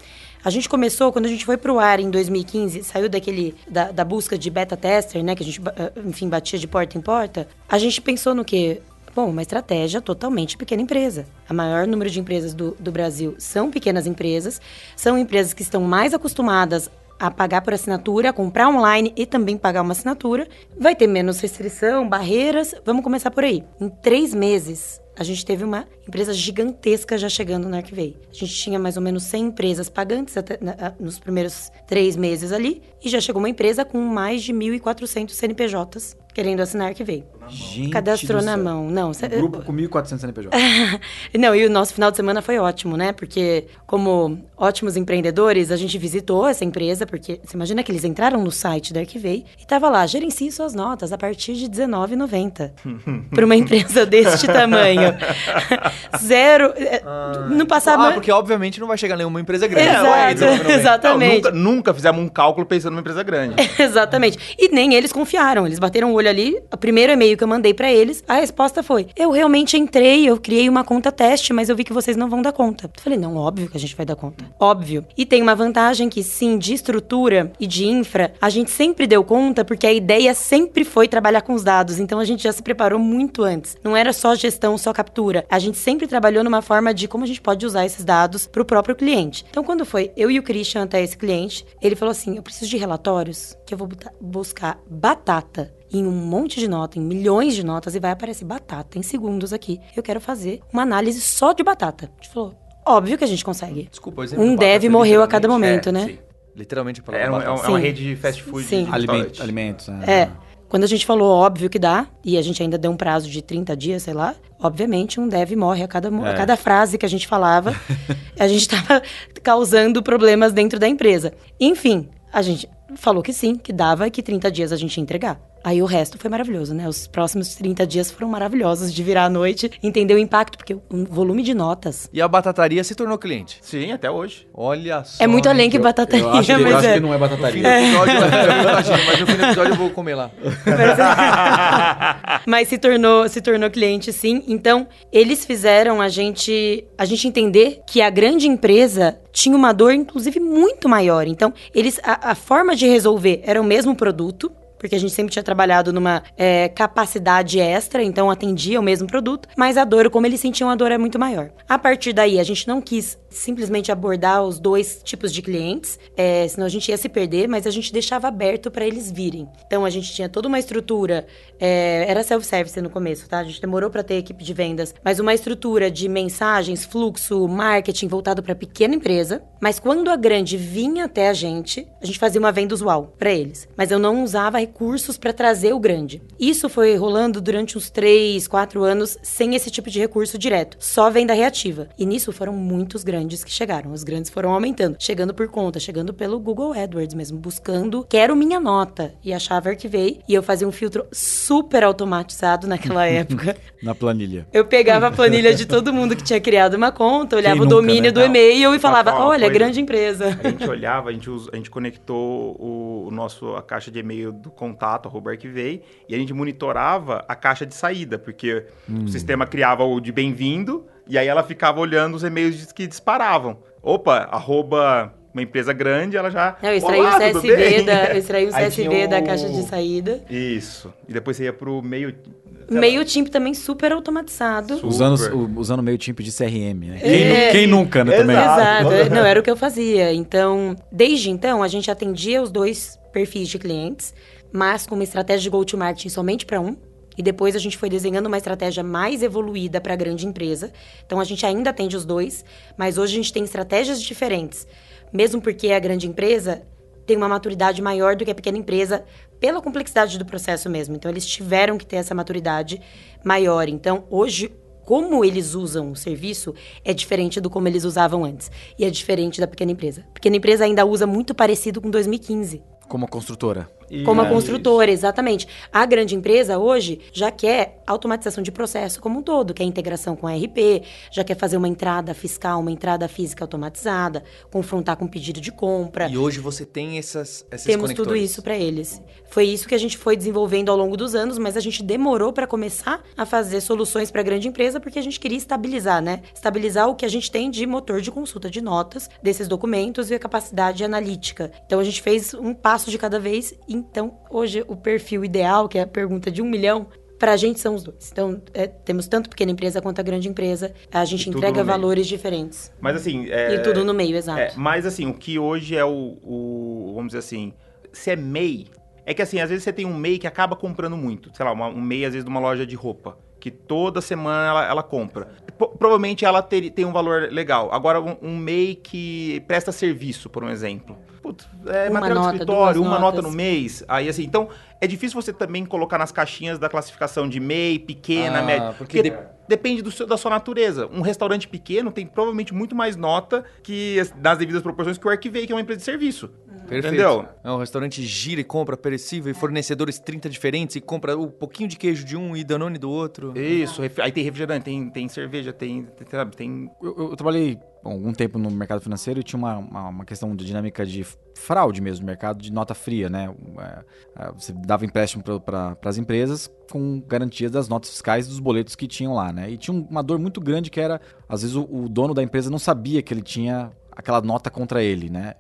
A gente começou, quando a gente foi para o ar em 2015, saiu daquele da, da, busca de beta tester, né? Que a gente, eh, enfim, batia de porta em porta. A gente pensou no quê? Bom, uma estratégia totalmente pequena empresa. A maior número de empresas do, do Brasil são pequenas empresas, são empresas que estão mais acostumadas a pagar por assinatura, a comprar online e também pagar uma assinatura. Vai ter menos restrição, barreiras. Vamos começar por aí. Em três meses, a gente teve uma empresa gigantesca já chegando no Arquivei. A gente tinha mais ou menos 100 empresas pagantes até, na, nos primeiros três meses ali, e já chegou uma empresa com mais de 1.400 CNPJs querendo assinar Arquivei. Gente Cadastrou na mão. Não, um grupo com 1.400 CNPJ. *laughs* Não, e o nosso final de semana foi ótimo, né? Porque, como ótimos empreendedores, a gente visitou essa empresa, porque você imagina que eles entraram no site da Arquivei e tava lá, gerencie suas notas a partir de R$19,90. *laughs* para uma empresa deste tamanho. *laughs* *laughs* Zero. Ah. Não passava. Ah, porque obviamente não vai chegar nenhuma empresa grande. Exato, *laughs* exatamente. Não, nunca, nunca fizemos um cálculo pensando numa empresa grande. *laughs* exatamente. E nem eles confiaram. Eles bateram o olho ali. O primeiro e-mail que eu mandei para eles, a resposta foi: Eu realmente entrei, eu criei uma conta teste, mas eu vi que vocês não vão dar conta. Eu falei: Não, óbvio que a gente vai dar conta. Óbvio. E tem uma vantagem que, sim, de estrutura e de infra, a gente sempre deu conta porque a ideia sempre foi trabalhar com os dados. Então a gente já se preparou muito antes. Não era só gestão, só captura. A gente sempre trabalhou numa forma de como a gente pode usar esses dados para o próprio cliente. Então, quando foi eu e o Christian até esse cliente, ele falou assim: Eu preciso de relatórios que eu vou buscar batata em um monte de nota, em milhões de notas, e vai aparecer batata em segundos aqui. Eu quero fazer uma análise só de batata. A gente falou, óbvio que a gente consegue. Desculpa, um dev morreu a cada momento, é, né? Sim. Literalmente a é, palavra. É, é, uma rede de fast food. Sim. Alimentos. É. é. Quando a gente falou óbvio que dá, e a gente ainda deu um prazo de 30 dias, sei lá, obviamente um dev morre a cada, é. a cada frase que a gente falava. *laughs* a gente estava causando problemas dentro da empresa. Enfim, a gente falou que sim, que dava e que 30 dias a gente ia entregar. Aí o resto foi maravilhoso, né? Os próximos 30 dias foram maravilhosos de virar à noite, entender o impacto, porque o volume de notas. E a batataria se tornou cliente? Sim, até hoje. Olha só. É muito além que batataria, eu acho que, mas eu acho é. que não é batataria. É. *laughs* Episódio, mas no fim do episódio eu vou comer lá. Mas, *laughs* mas se tornou, se tornou cliente, sim. Então, eles fizeram a gente, a gente entender que a grande empresa tinha uma dor, inclusive, muito maior. Então, eles a, a forma de resolver era o mesmo produto, porque a gente sempre tinha trabalhado numa é, capacidade extra, então atendia o mesmo produto, mas a dor, como eles sentiam, a dor é muito maior. A partir daí, a gente não quis simplesmente abordar os dois tipos de clientes, é, senão a gente ia se perder, mas a gente deixava aberto para eles virem. Então a gente tinha toda uma estrutura, é, era self-service no começo, tá? A gente demorou para ter equipe de vendas, mas uma estrutura de mensagens, fluxo, marketing voltado para pequena empresa. Mas quando a grande vinha até a gente, a gente fazia uma venda usual para eles. Mas eu não usava recursos para trazer o grande. Isso foi rolando durante uns 3, 4 anos sem esse tipo de recurso direto, só venda reativa. E nisso foram muitos grandes que chegaram. Os grandes foram aumentando, chegando por conta, chegando pelo Google AdWords mesmo, buscando quero minha nota e achava Arquivei e eu fazia um filtro super automatizado naquela *laughs* época. Na planilha. Eu pegava a planilha de todo mundo que tinha criado uma conta, olhava Quem o nunca, domínio né? do e-mail e falava: olha, coisa- grande empresa. A gente olhava, a gente, us- a gente conectou o, o nosso, a caixa de e-mail do contato, arroba Arquivei, e a gente monitorava a caixa de saída, porque Hum. o sistema criava o de bem-vindo, e aí ela ficava olhando os e-mails que disparavam. Opa, arroba uma empresa grande, ela já... Não, eu extraí Olá, o CSV, da, *laughs* eu extraí o CSV da o- caixa de saída. Isso. E depois você ia pro meio... Meio tempo também super automatizado. Super. Usando, o- usando o meio tipo de CRM, né? É. Quem, quem nunca, né, também? Exato. Exato. Não, era o que eu fazia. Então, desde então, a gente atendia os dois perfis de clientes, mas com uma estratégia de go-to-marketing somente para um. E depois a gente foi desenhando uma estratégia mais evoluída para a grande empresa. Então a gente ainda atende os dois, mas hoje a gente tem estratégias diferentes. Mesmo porque a grande empresa tem uma maturidade maior do que a pequena empresa, pela complexidade do processo mesmo. Então eles tiveram que ter essa maturidade maior. Então hoje como eles usam o serviço é diferente do como eles usavam antes. E é diferente da pequena empresa. A pequena empresa ainda usa muito parecido com 2015. Como a Como a Isso. construtora, exatamente. A grande empresa hoje já quer automatização de processo como um todo, quer integração com a RP, já quer fazer uma entrada fiscal, uma entrada física automatizada, confrontar com pedido de compra. E hoje você tem essas, esses Temos conectores. tudo isso para eles. Foi isso que a gente foi desenvolvendo ao longo dos anos, mas a gente demorou para começar a fazer soluções para grande empresa porque a gente queria estabilizar, né? Estabilizar o que a gente tem de motor de consulta de notas desses documentos e a capacidade analítica. Então a gente fez um passo de cada vez. Então hoje o perfil ideal, que é a pergunta de um milhão, Pra gente são os dois. Então, é, temos tanto pequena empresa quanto a grande empresa. A gente E entrega meio. valores diferentes. Mas assim... É... E tudo no meio, exato. É, mas assim, o que hoje é o, o- Vamos dizer assim. Se é MEI. É que assim, às vezes você tem um MEI que acaba comprando muito. Sei lá, uma- um MEI, às vezes, de uma loja de roupa. Que toda semana ela, ela compra. Provavelmente ela ter- tem um valor legal. Agora, um, um MEI que presta serviço, por um exemplo. Putz, é Uma material nota, de escritório, uma nota notas. no mês. Aí assim, então é difícil você também colocar nas caixinhas da classificação de MEI, pequena, Ah, média. porque Porque, depende do seu- da sua natureza. Um restaurante pequeno tem provavelmente muito mais nota que as- nas devidas proporções que o Arquivei, que é uma empresa de serviço. Perfeito. Entendeu? É um restaurante gira e compra perecível e fornecedores 30 diferentes e compra um pouquinho de queijo de um e Danone do outro. Isso, aí tem refrigerante, tem, tem cerveja, tem, tem, sabe, tem Eu, eu- trabalhei algum tempo no mercado financeiro e tinha uma, uma, uma questão de dinâmica de fraude mesmo, no mercado de nota fria, né? É, é, Você dava empréstimo para as empresas com garantias das notas fiscais dos boletos que tinham lá, né? E tinha um- uma dor muito grande que era, às vezes, o, o dono da empresa não sabia que ele tinha aquela nota contra ele, né?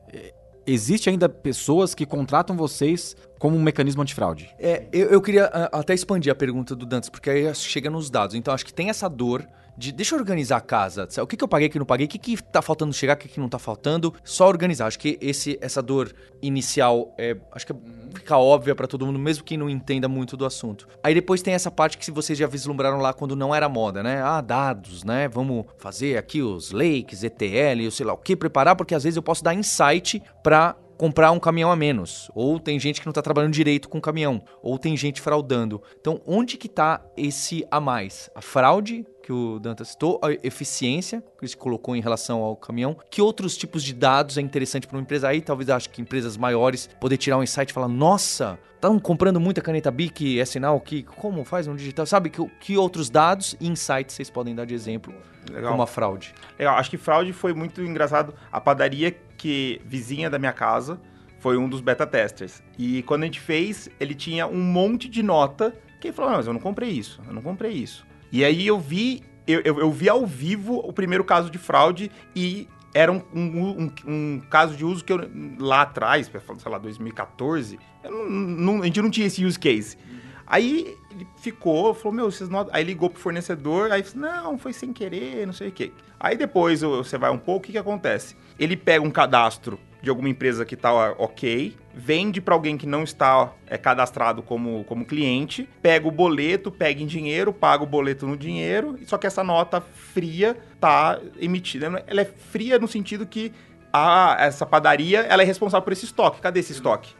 Existe ainda pessoas que contratam vocês como um mecanismo antifraude. É, eu, eu queria ah, até expandir a pergunta do Dantas, porque aí chega nos dados. Então, acho que tem essa dor de deixa eu organizar a casa. O que, que eu paguei, o que não paguei, o que, que tá faltando chegar, o que, que não tá faltando. Só organizar. Acho que esse, essa dor inicial é, acho que é- fica óbvia pra todo mundo, mesmo quem não entenda muito do assunto. Aí depois tem essa parte que vocês já vislumbraram lá quando não era moda, né? Ah, dados, né? Vamos fazer aqui os lakes, ETL, eu sei lá o que, preparar, porque às vezes eu posso dar insight pra comprar um caminhão a menos. Ou tem gente que não tá trabalhando direito com o caminhão. Ou tem gente fraudando. Então, onde que tá esse a mais? A fraude, que o Danta citou, a eficiência, que ele se colocou em relação ao caminhão. Que outros tipos de dados é interessante para uma empresa? Aí, talvez, acho que empresas maiores poder tirar um insight e falar, nossa, estão comprando muita caneta BIC, é sinal que... Como faz no digital? Sabe, que, que outros dados e insights vocês podem dar de exemplo legal. como a fraude? Legal, acho que fraude foi muito engraçado. A padaria que vizinha da minha casa foi um dos beta testers. E quando a gente fez, ele tinha um monte de nota que ele falou: "Não, mas eu não comprei isso, eu não comprei isso". E aí eu vi, eu, eu, eu vi ao vivo o primeiro caso de fraude e era um, um- um- um caso de uso que eu, lá atrás, sei lá, 2014, eu não- não- a gente não tinha esse use case. Aí ele ficou, falou, meu, vocês não... Aí ligou pro fornecedor, aí falou, não, foi sem querer, não sei o quê. Aí depois você vai um pouco, o que que acontece? Ele pega um cadastro de alguma empresa que tá ok, vende para alguém que não está é, cadastrado como, como cliente, pega o boleto, pega em dinheiro, paga o boleto no dinheiro, só que essa nota fria tá emitida. Ela é fria no sentido que a, essa padaria ela é responsável por esse estoque. Cadê esse estoque?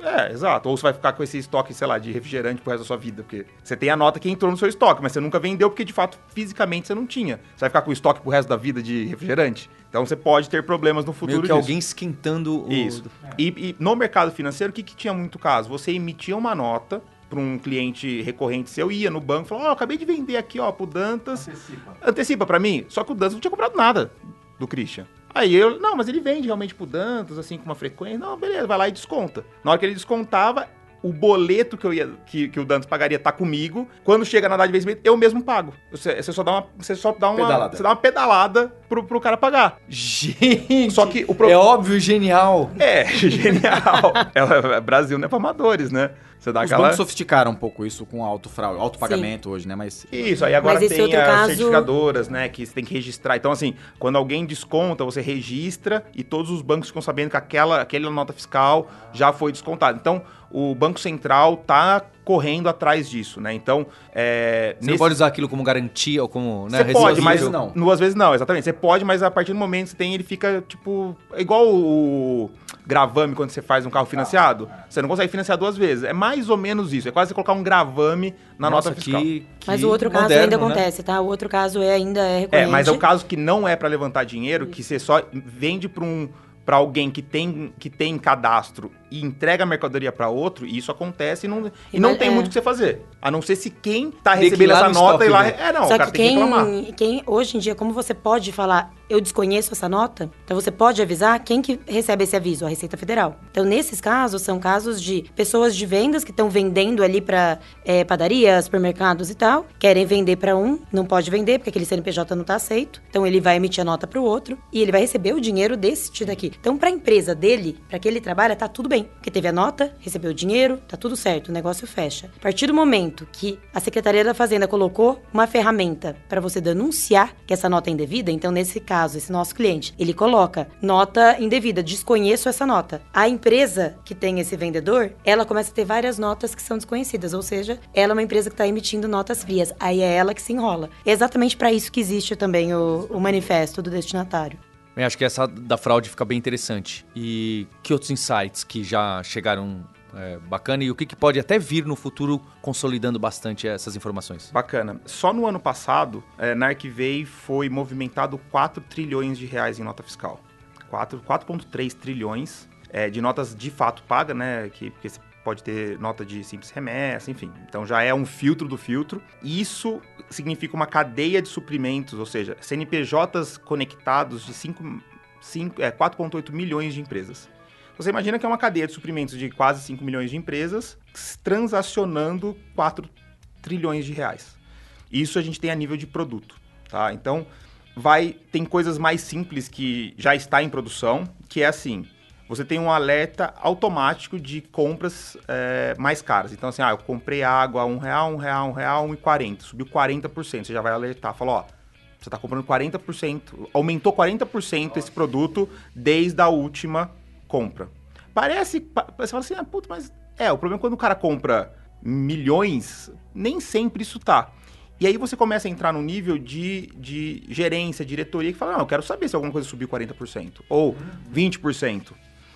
É, exato. Ou você vai ficar com esse estoque, sei lá, de refrigerante pro resto da sua vida. Porque você tem a nota que entrou no seu estoque, mas você nunca vendeu porque, de fato, fisicamente você não tinha. Você vai ficar com o estoque pro resto da vida de refrigerante. Então você pode ter problemas no futuro Meio que disso. alguém esquentando o... Isso. E, e no mercado financeiro, o que, que tinha muito caso? Você emitia uma nota para um cliente recorrente seu, ia no banco e falava, ó, acabei de vender aqui, ó, pro Dantas. Antecipa. Antecipa para mim. Só que o Dantas não tinha comprado nada do Christian. Aí eu, não, mas ele vende realmente pro Dantas, assim, com uma frequência. Não, beleza, vai lá e desconta. Na hora que ele descontava, o boleto que, eu ia, que, que o Dantas pagaria tá comigo. Quando chega na data de vencimento, eu mesmo pago. Você, você só dá uma, você só dá uma, Pedalada. você dá uma pedalada pro, pro cara pagar. Gente! Só que o pro- É óbvio, genial. É, *laughs* genial. é, Brasil não é pra amadores, né? Você dá Os aquela... bancos sofisticaram um pouco isso com alto fraude, alto pagamento hoje, né? Mas Isso, aí agora tem as caso- certificadoras, né, que você tem que registrar. Então, assim, quando alguém desconta, você registra e todos os bancos ficam sabendo que aquela, aquela nota fiscal já foi descontada. Então, o Banco Central tá correndo atrás disso, né? Então, é... Você não pode usar aquilo como garantia ou como... Né, Você pode, mas não. Duas vezes não, exatamente. Você pode, mas a partir do momento que você tem, ele fica, tipo... É igual o gravame quando você faz um carro financiado. Você não consegue financiar duas vezes. É mais ou menos isso. É quase você colocar um gravame na Nossa, nota fiscal. que, Mas que o outro caso moderno, ainda né? acontece, tá? O outro caso é, ainda é É, recorrente. mas é o caso que não é pra levantar dinheiro, que você só vende pra um para alguém que tem que tem cadastro e entrega a mercadoria pra outro, e isso acontece e não, e não Mas- tem é. muito o que você fazer. A não ser se quem tá recebendo essa no nota e lá. estoque, É, não, Só o cara que tem que reclamar. quem, quem, hoje em dia, como você pode falar, eu desconheço essa nota, então você pode avisar quem que recebe esse aviso, a Receita Federal. Então, nesses casos, são casos de pessoas de vendas que estão vendendo ali para padarias, supermercados e tal, querem vender para um, não pode vender porque aquele CNPJ não tá aceito, então ele vai emitir a nota para o outro e ele vai receber o dinheiro desse tido aqui. Então, para a empresa dele, para que ele trabalha, tá tudo bem, porque teve a nota, recebeu o dinheiro, tá tudo certo, o negócio fecha. A partir do momento que a Secretaria da Fazenda colocou uma ferramenta para você denunciar que essa nota é indevida, então nesse caso, esse nosso cliente, ele coloca nota indevida, desconheço essa nota. A empresa que tem esse vendedor, ela começa a ter várias notas que são desconhecidas, ou seja, ela é uma empresa que está emitindo notas frias. Aí é ela que se enrola. É exatamente para isso que existe também o, o manifesto do destinatário. Eu acho que essa da fraude fica bem interessante. E que outros insights que já chegaram é, bacana e o que, que pode até vir no futuro consolidando bastante essas informações? Bacana. Só no ano passado, é, na Arquivei foi movimentado 4 trilhões de reais em nota fiscal. 4 4,3 trilhões é, de notas de fato paga, né? Que, porque você pode ter nota de simples remessa, enfim. Então já é um filtro do filtro. Isso significa uma cadeia de suprimentos, ou seja, CNPJs conectados de 5, 5, é, 4,8 milhões de empresas. Você imagina que é uma cadeia de suprimentos de quase 5 milhões de empresas transacionando 4 trilhões de reais. Isso a gente tem a nível de produto, tá? Então, vai tem coisas mais simples que já está em produção, que é assim, você tem um alerta automático de compras é, mais caras. Então, assim, ah, eu comprei água a um real, um real, um real, um e quarenta, subiu 40%, você já vai alertar, fala, ó, você está comprando 40%, aumentou 40% esse produto desde a última compra. Parece, pa- você fala assim, ah, puta, mas é, o problema é quando o cara compra milhões, nem sempre isso tá. E aí você começa a entrar num nível de, de gerência, diretoria, que fala, não, eu quero saber se alguma coisa subiu 40%, ou 20%.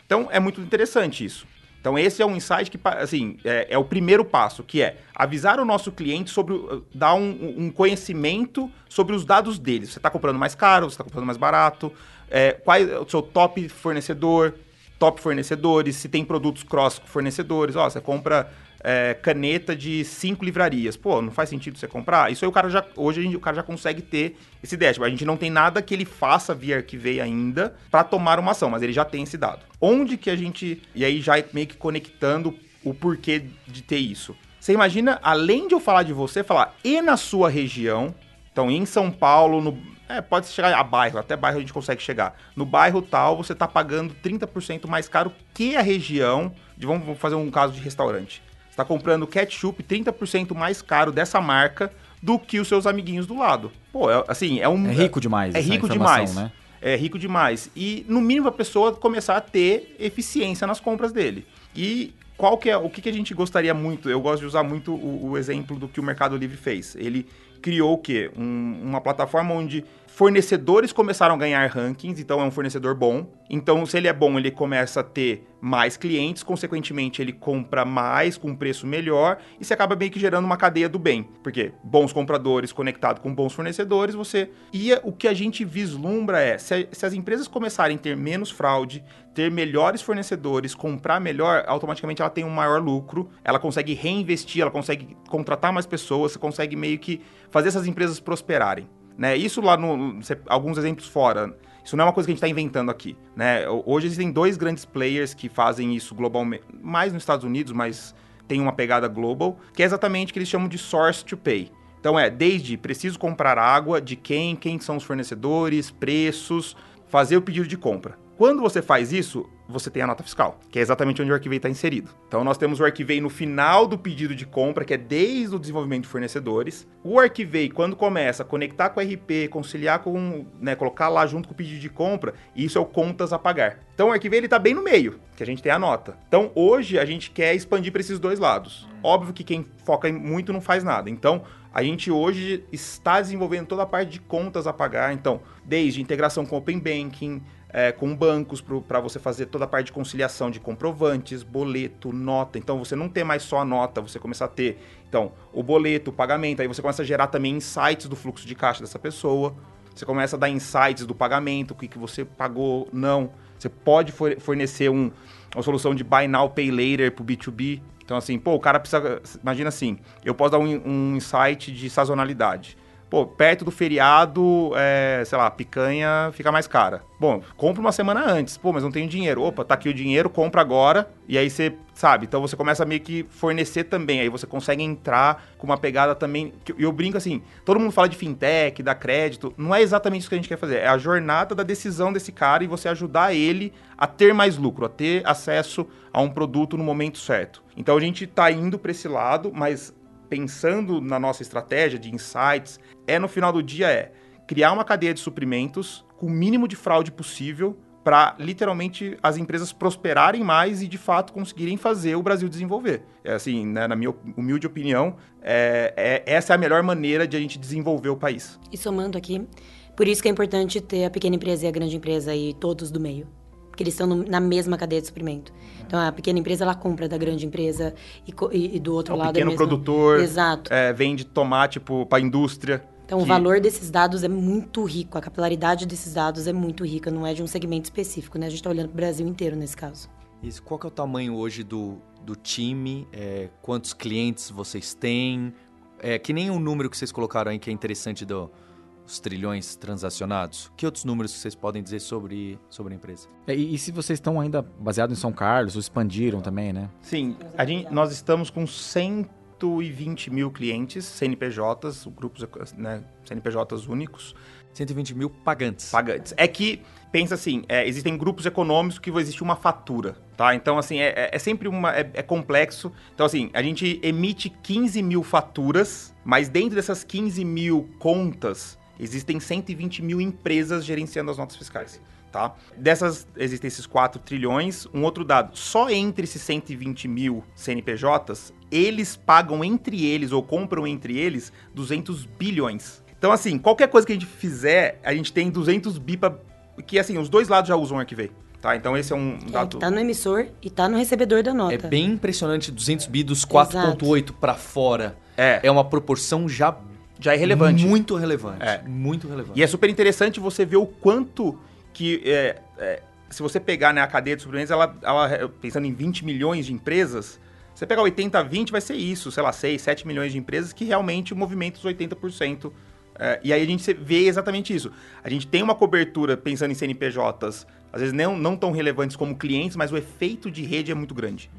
Então, é muito interessante isso. Então, esse é um insight que, assim, é, é o primeiro passo, que é avisar o nosso cliente sobre, dar um, um conhecimento sobre os dados dele. Você está comprando mais caro, você está comprando mais barato, é, qual é o seu top fornecedor, top fornecedores, se tem produtos cross fornecedores. Ó, você compra é, caneta de cinco livrarias. Pô, não faz sentido você comprar? Isso aí o cara já. Hoje gente- o cara já consegue ter esse dashboard. A gente não tem nada que ele faça via Arquivei ainda para tomar uma ação, mas ele já tem esse dado. Onde que a gente. E aí já meio que conectando o porquê de ter isso. Você imagina, além de eu falar de você, falar e na sua região, então em São Paulo, no, É, pode chegar a bairro, até bairro a gente consegue chegar. No bairro tal, você está pagando 30% mais caro que a região. De, vamos fazer um caso de restaurante. Está comprando ketchup 30% mais caro dessa marca do que os seus amiguinhos do lado. Pô, é, assim, é um. É rico demais. É rico demais. Né? É rico demais. E, no mínimo, a pessoa começar a ter eficiência nas compras dele. E qual que é o que, que a gente gostaria muito? Eu gosto de usar muito o, o exemplo do que o Mercado Livre fez. Ele criou o quê? Um- uma plataforma onde fornecedores começaram a ganhar rankings, então é um fornecedor bom. Então, se ele é bom, ele começa a ter mais clientes, consequentemente, ele compra mais com um preço melhor e você acaba meio que gerando uma cadeia do bem. Porque bons compradores conectado com bons fornecedores, você. E o que a gente vislumbra é: se, se as empresas começarem a ter menos fraude, ter melhores fornecedores, comprar melhor, automaticamente ela tem um maior lucro, ela consegue reinvestir, ela consegue contratar mais pessoas, você consegue meio que fazer essas empresas prosperarem. Né? Isso lá no. alguns exemplos fora. Isso não é uma coisa que a gente está inventando aqui. Né? Ho- Hoje existem dois grandes players que fazem isso globalmente, mais nos Estados Unidos, mas tem uma pegada global, que é exatamente o que eles chamam de source to pay. Então é desde preciso comprar água, de quem, quem são os fornecedores, preços, fazer o pedido de compra. Quando você faz isso, você tem a nota fiscal, que é exatamente onde o Arquivei está inserido. Então nós temos o Arquivei no final do pedido de compra, que é desde o desenvolvimento de fornecedores. O Arquivei, quando começa a conectar com o RP, conciliar com, né, colocar lá junto com o pedido de compra, isso é o contas a pagar. Então o Arquivei ele está bem no meio, que a gente tem a nota. Então hoje a gente quer expandir para esses dois lados. Óbvio que quem foca muito não faz nada. Então a gente hoje está desenvolvendo toda a parte de contas a pagar, então, desde integração com Open Banking, é, com bancos para você fazer toda a parte de conciliação de comprovantes, boleto, nota. Então você não tem mais só a nota, você começa a ter então o boleto, o pagamento, aí você começa a gerar também insights do fluxo de caixa dessa pessoa. Você começa a dar insights do pagamento, o que, que você pagou, não. Você pode for- fornecer um, uma solução de buy now, pay later para o B2B. Então, assim, pô, o cara precisa. Imagina assim, eu posso dar um, um insight de sazonalidade. Pô, perto do feriado, é, sei lá, picanha fica mais cara. Bom, compra uma semana antes. Pô, mas não tenho dinheiro. Opa, tá aqui o dinheiro, compra agora. E aí você, sabe? Então você começa a meio que fornecer também. Aí você consegue entrar com uma pegada também. eu- eu brinco assim: todo mundo fala de fintech, dá crédito. Não é exatamente isso que a gente quer fazer. É a jornada da decisão desse cara e você ajudar ele a ter mais lucro, a ter acesso a um produto no momento certo. Então a gente tá indo para esse lado, mas pensando na nossa estratégia de insights, é no final do dia é criar uma cadeia de suprimentos com o mínimo de fraude possível para literalmente as empresas prosperarem mais e de fato conseguirem fazer o Brasil desenvolver. É assim, né, na minha humilde opinião, é, é- essa é a melhor maneira de a gente desenvolver o país. E somando aqui, por isso que é importante ter a pequena empresa e a grande empresa e todos do meio. Porque eles estão no- na mesma cadeia de suprimento. Então a pequena empresa ela compra da grande empresa e, e- e do outro o lado É pequeno é mesmo. produtor Exato. é, vende tomate para a indústria. Então, o que- valor desses dados é muito rico, a capilaridade desses dados é muito rica, não é de um segmento específico, né? A gente está olhando para o Brasil inteiro nesse caso. Isso. Qual que é o tamanho hoje do, do time? É, quantos clientes vocês têm? É, que nem o número que vocês colocaram aí que é interessante do- dos trilhões transacionados. Que outros números vocês podem dizer sobre, sobre a empresa? É, E, e se vocês estão ainda baseados em São Carlos, ou expandiram também, né? Sim, a gente- nós estamos com 120 mil clientes, CNPJs, grupos, né, CNPJs únicos, 120 mil pagantes. pagantes. É que, pensa assim, é, existem grupos econômicos que existe uma fatura, tá? Então, assim, é, é- é sempre uma... É, é complexo. Então, assim, a gente emite 15 mil faturas, mas dentro dessas 15 mil contas, existem 120 mil empresas gerenciando as notas fiscais. Tá? Dessas, existem esses 4 trilhões. Um outro dado, só entre esses 120 mil CNPJs, eles pagam entre eles, ou compram entre eles, 200 bilhões. Então, assim, qualquer coisa que a gente fizer, a gente tem 200 bi pra... Que, assim, os dois lados já usam o Arquivei, tá? Então, esse é um É, dado... que tá no emissor e tá no recebedor da nota. É bem impressionante, 200 bi dos 4.8 para fora. É, É uma proporção já já é relevante. muito relevante. É. Muito relevante. E é super interessante você ver o quanto que... é, é, se você pegar né, a cadeia de suprimentos, ela, ela, pensando em 20 milhões de empresas... Você pegar 80 a 20, vai ser isso, sei lá, 6, 7 milhões de empresas que realmente movimentam os 80%. É, e aí a gente vê exatamente isso. A gente tem uma cobertura, pensando em CNPJs, às vezes não, não tão relevantes como clientes, mas o efeito de rede é muito grande.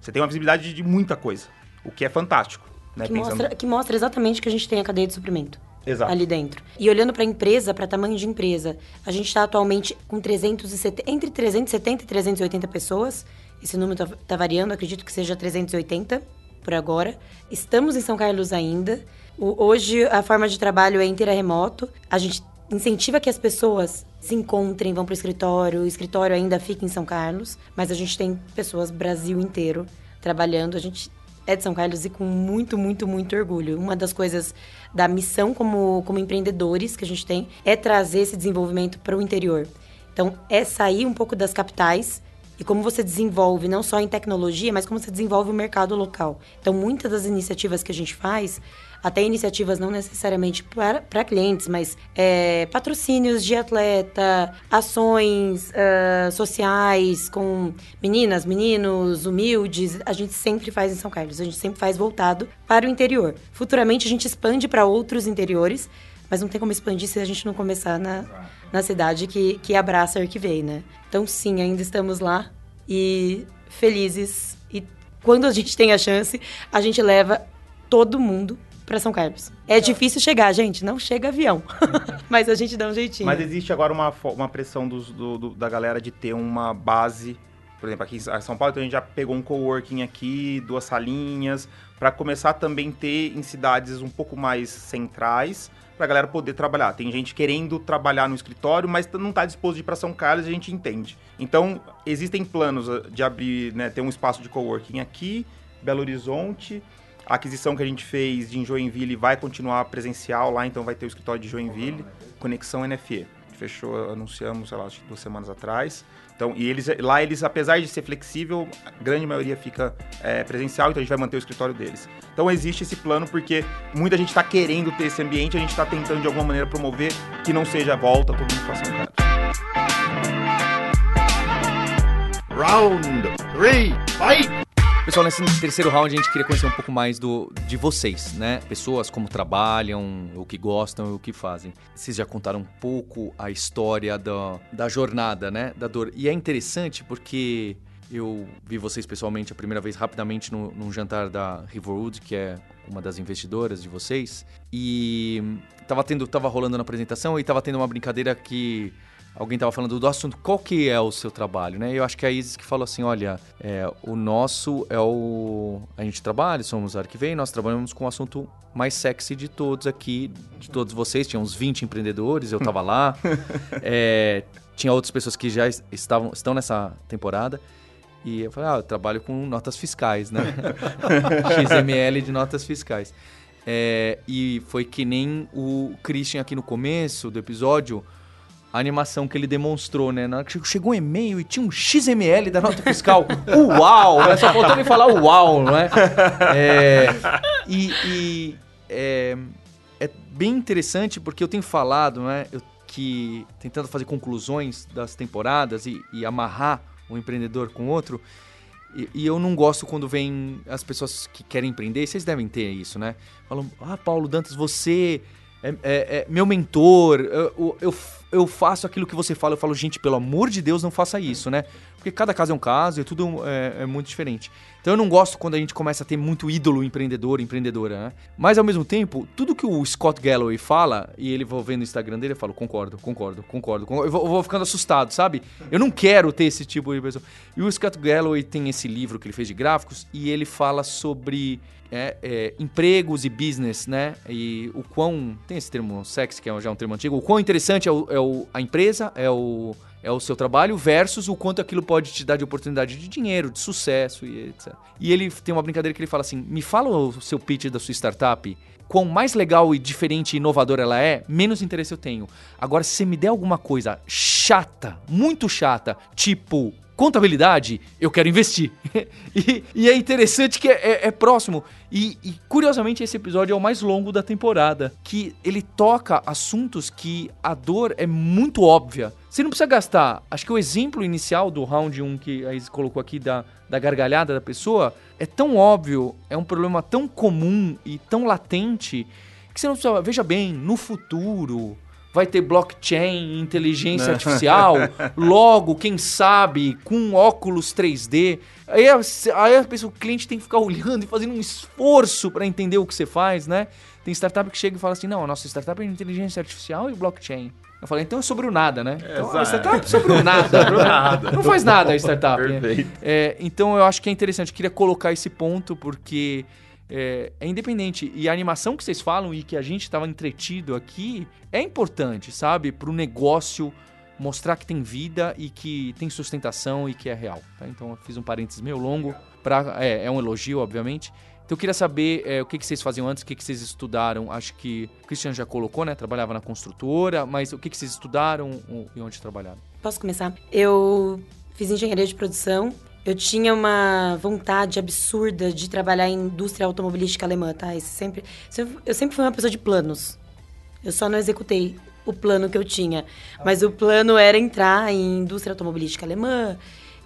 Você tem uma visibilidade de muita coisa, o que é fantástico. Né? que, Pensando- mostra, que mostra exatamente que a gente tem a cadeia de suprimento. Exato. ali dentro. E olhando para a empresa, para tamanho de empresa, a gente está atualmente com 370, entre 370 e 380 pessoas. Esse número está tá variando, acredito que seja 380 por agora. Estamos em São Carlos ainda. O- hoje a forma de trabalho é inteira remoto. A gente incentiva que as pessoas se encontrem, vão para o escritório. O escritório ainda fica em São Carlos, mas a gente tem pessoas Brasil inteiro trabalhando. A gente é de São Carlos e com muito, muito, muito orgulho. Uma das coisas da missão como, como empreendedores que a gente tem é trazer esse desenvolvimento para o interior. Então, é sair um pouco das capitais e como você desenvolve, não só em tecnologia, mas como você desenvolve o mercado local. Então, muitas das iniciativas que a gente faz, até iniciativas não necessariamente para, clientes, mas é, patrocínios de atleta, ações ah, sociais com meninas, meninos, humildes, a gente sempre faz em São Carlos. A gente sempre faz voltado para o interior. Futuramente, a gente expande para outros interiores, mas não tem como expandir se a gente não começar na, na cidade que, que abraça a Arquivei, né? Então, sim, ainda estamos lá e felizes. E quando a gente tem a chance, a gente leva todo mundo para São Carlos. É difícil chegar, gente, não chega avião. *laughs* mas a gente dá um jeitinho. Mas existe agora uma, uma pressão dos- do- do- da galera de ter uma base. Por exemplo, aqui em São Paulo, então a gente já pegou um coworking aqui, duas salinhas, para começar a também ter em cidades um pouco mais centrais, para a galera poder trabalhar. Tem gente querendo trabalhar no escritório, mas não está disposto de ir para São Carlos, a gente entende. Então, existem planos ah, de abrir, né, ter um espaço de coworking aqui, Belo Horizonte. A aquisição que a gente fez de Joinville vai continuar presencial lá, então vai ter o escritório de Joinville, Conexão NFE. Fechou, anunciamos, sei lá, acho que duas semanas atrás. Então, e eles, lá eles, apesar de ser flexível, a grande maioria fica é, presencial, então a gente vai manter o escritório deles. Então existe esse plano porque muita gente está querendo ter esse ambiente, a gente está tentando de alguma maneira promover que não seja a volta todo mundo para São Carlos. Round three, fight! Pessoal, nesse terceiro round a gente queria conhecer um pouco mais do, de vocês, né? Pessoas, como trabalham, o que gostam e o que fazem. Vocês já contaram um pouco a história da, da jornada, né? Da dor. E é interessante porque eu vi vocês pessoalmente a primeira vez rapidamente no, num jantar da Riverwood, que é uma das investidoras de vocês. E tava, tendo, tava rolando na apresentação e tava tendo uma brincadeira que alguém tava falando do assunto, qual que é o seu trabalho, né? Eu acho que é a Isis que falou assim, olha, é, o nosso é o... A gente trabalha, somos a Arquivei, nós trabalhamos com o assunto mais sexy de todos aqui, de todos vocês. Tinha uns 20 empreendedores, eu tava lá. *laughs* É, tinha outras pessoas que já es- estavam, estão nessa temporada. E eu falei, ah, eu trabalho com notas fiscais, né? *laughs* XML de notas fiscais. É, e foi que nem o Christian aqui no começo do episódio, a animação que ele demonstrou, né? Na hora que chegou um e-mail e tinha um XML da nota fiscal. *laughs* Uau! Né? Só faltou ele falar uau, não é? É, e e, é, é bem interessante porque eu tenho falado, né? Eu, que tentando fazer conclusões das temporadas e, e amarrar um empreendedor com outro. E, e eu não gosto quando vem as pessoas que querem empreender, vocês devem ter isso, né? Falam, ah, Paulo Dantas, você é, é- é meu mentor, eu, eu, eu faço aquilo que você fala. Eu falo, gente, pelo amor de Deus, não faça isso, né? Porque cada caso é um caso e tudo é, é muito diferente. Então eu não gosto quando a gente começa a ter muito ídolo empreendedor, empreendedora, né? Mas ao mesmo tempo, tudo que o Scott Galloway fala, e ele vou vendo o Instagram dele, eu falo, concordo, concordo, concordo. concordo. Eu, vou, eu vou ficando assustado, sabe? Eu não quero ter esse tipo de pessoa. E o Scott Galloway tem esse livro que ele fez de gráficos e ele fala sobre é, é, empregos e business, né? E o quão. Tem esse termo sexy, que é já um termo antigo. O quão interessante é, o- é o- a empresa, é o, é o seu trabalho, versus o quanto aquilo pode te dar de oportunidade de dinheiro, de sucesso e etc. E ele tem uma brincadeira que ele fala assim: me fala o seu pitch da sua startup. Quão mais legal e diferente e inovadora ela é, menos interesse eu tenho. Agora, se você me der alguma coisa chata, muito chata, tipo contabilidade, eu quero investir. *laughs* e, e é interessante que é, é- é próximo. E, e, curiosamente esse episódio é o mais longo da temporada, que ele toca assuntos que a dor é muito óbvia. Você não precisa gastar. Acho que o exemplo inicial do round 1 que a Izzy colocou aqui da, da gargalhada da pessoa é tão óbvio, é um problema tão comum e tão latente que você não precisa. Veja bem, no futuro vai ter blockchain, inteligência artificial, *laughs* logo, quem sabe, com óculos 3D. Aí, aí a pessoa, o cliente tem que ficar olhando e fazendo um esforço para entender o que você faz, né? Tem startup que chega e fala assim: não, a nossa startup é inteligência artificial e blockchain. Eu falei, então é sobre o nada, né? Então, a Exato. startup é *laughs* sobre o nada. Não faz nada a startup. né? Perfeito. É, então eu acho que é interessante. Eu queria colocar esse ponto porque é, é independente. E a animação que vocês falam e que a gente estava entretido aqui é importante, sabe? Para o negócio mostrar que tem vida e que tem sustentação e que é real. tá? Então eu fiz um parênteses meio longo. Pra, é, é um elogio, obviamente. Então eu queria saber é, o que, que vocês faziam antes, o que, que vocês estudaram. Acho que o Christian já colocou, né? Trabalhava na construtora, mas o que, que vocês estudaram e onde trabalharam? Posso começar? Eu fiz engenharia de produção. Eu tinha uma vontade absurda de trabalhar em indústria automobilística alemã, tá? Sempre, eu sempre fui uma pessoa de planos. Eu só não executei o plano que eu tinha. Mas o plano era entrar em indústria automobilística alemã,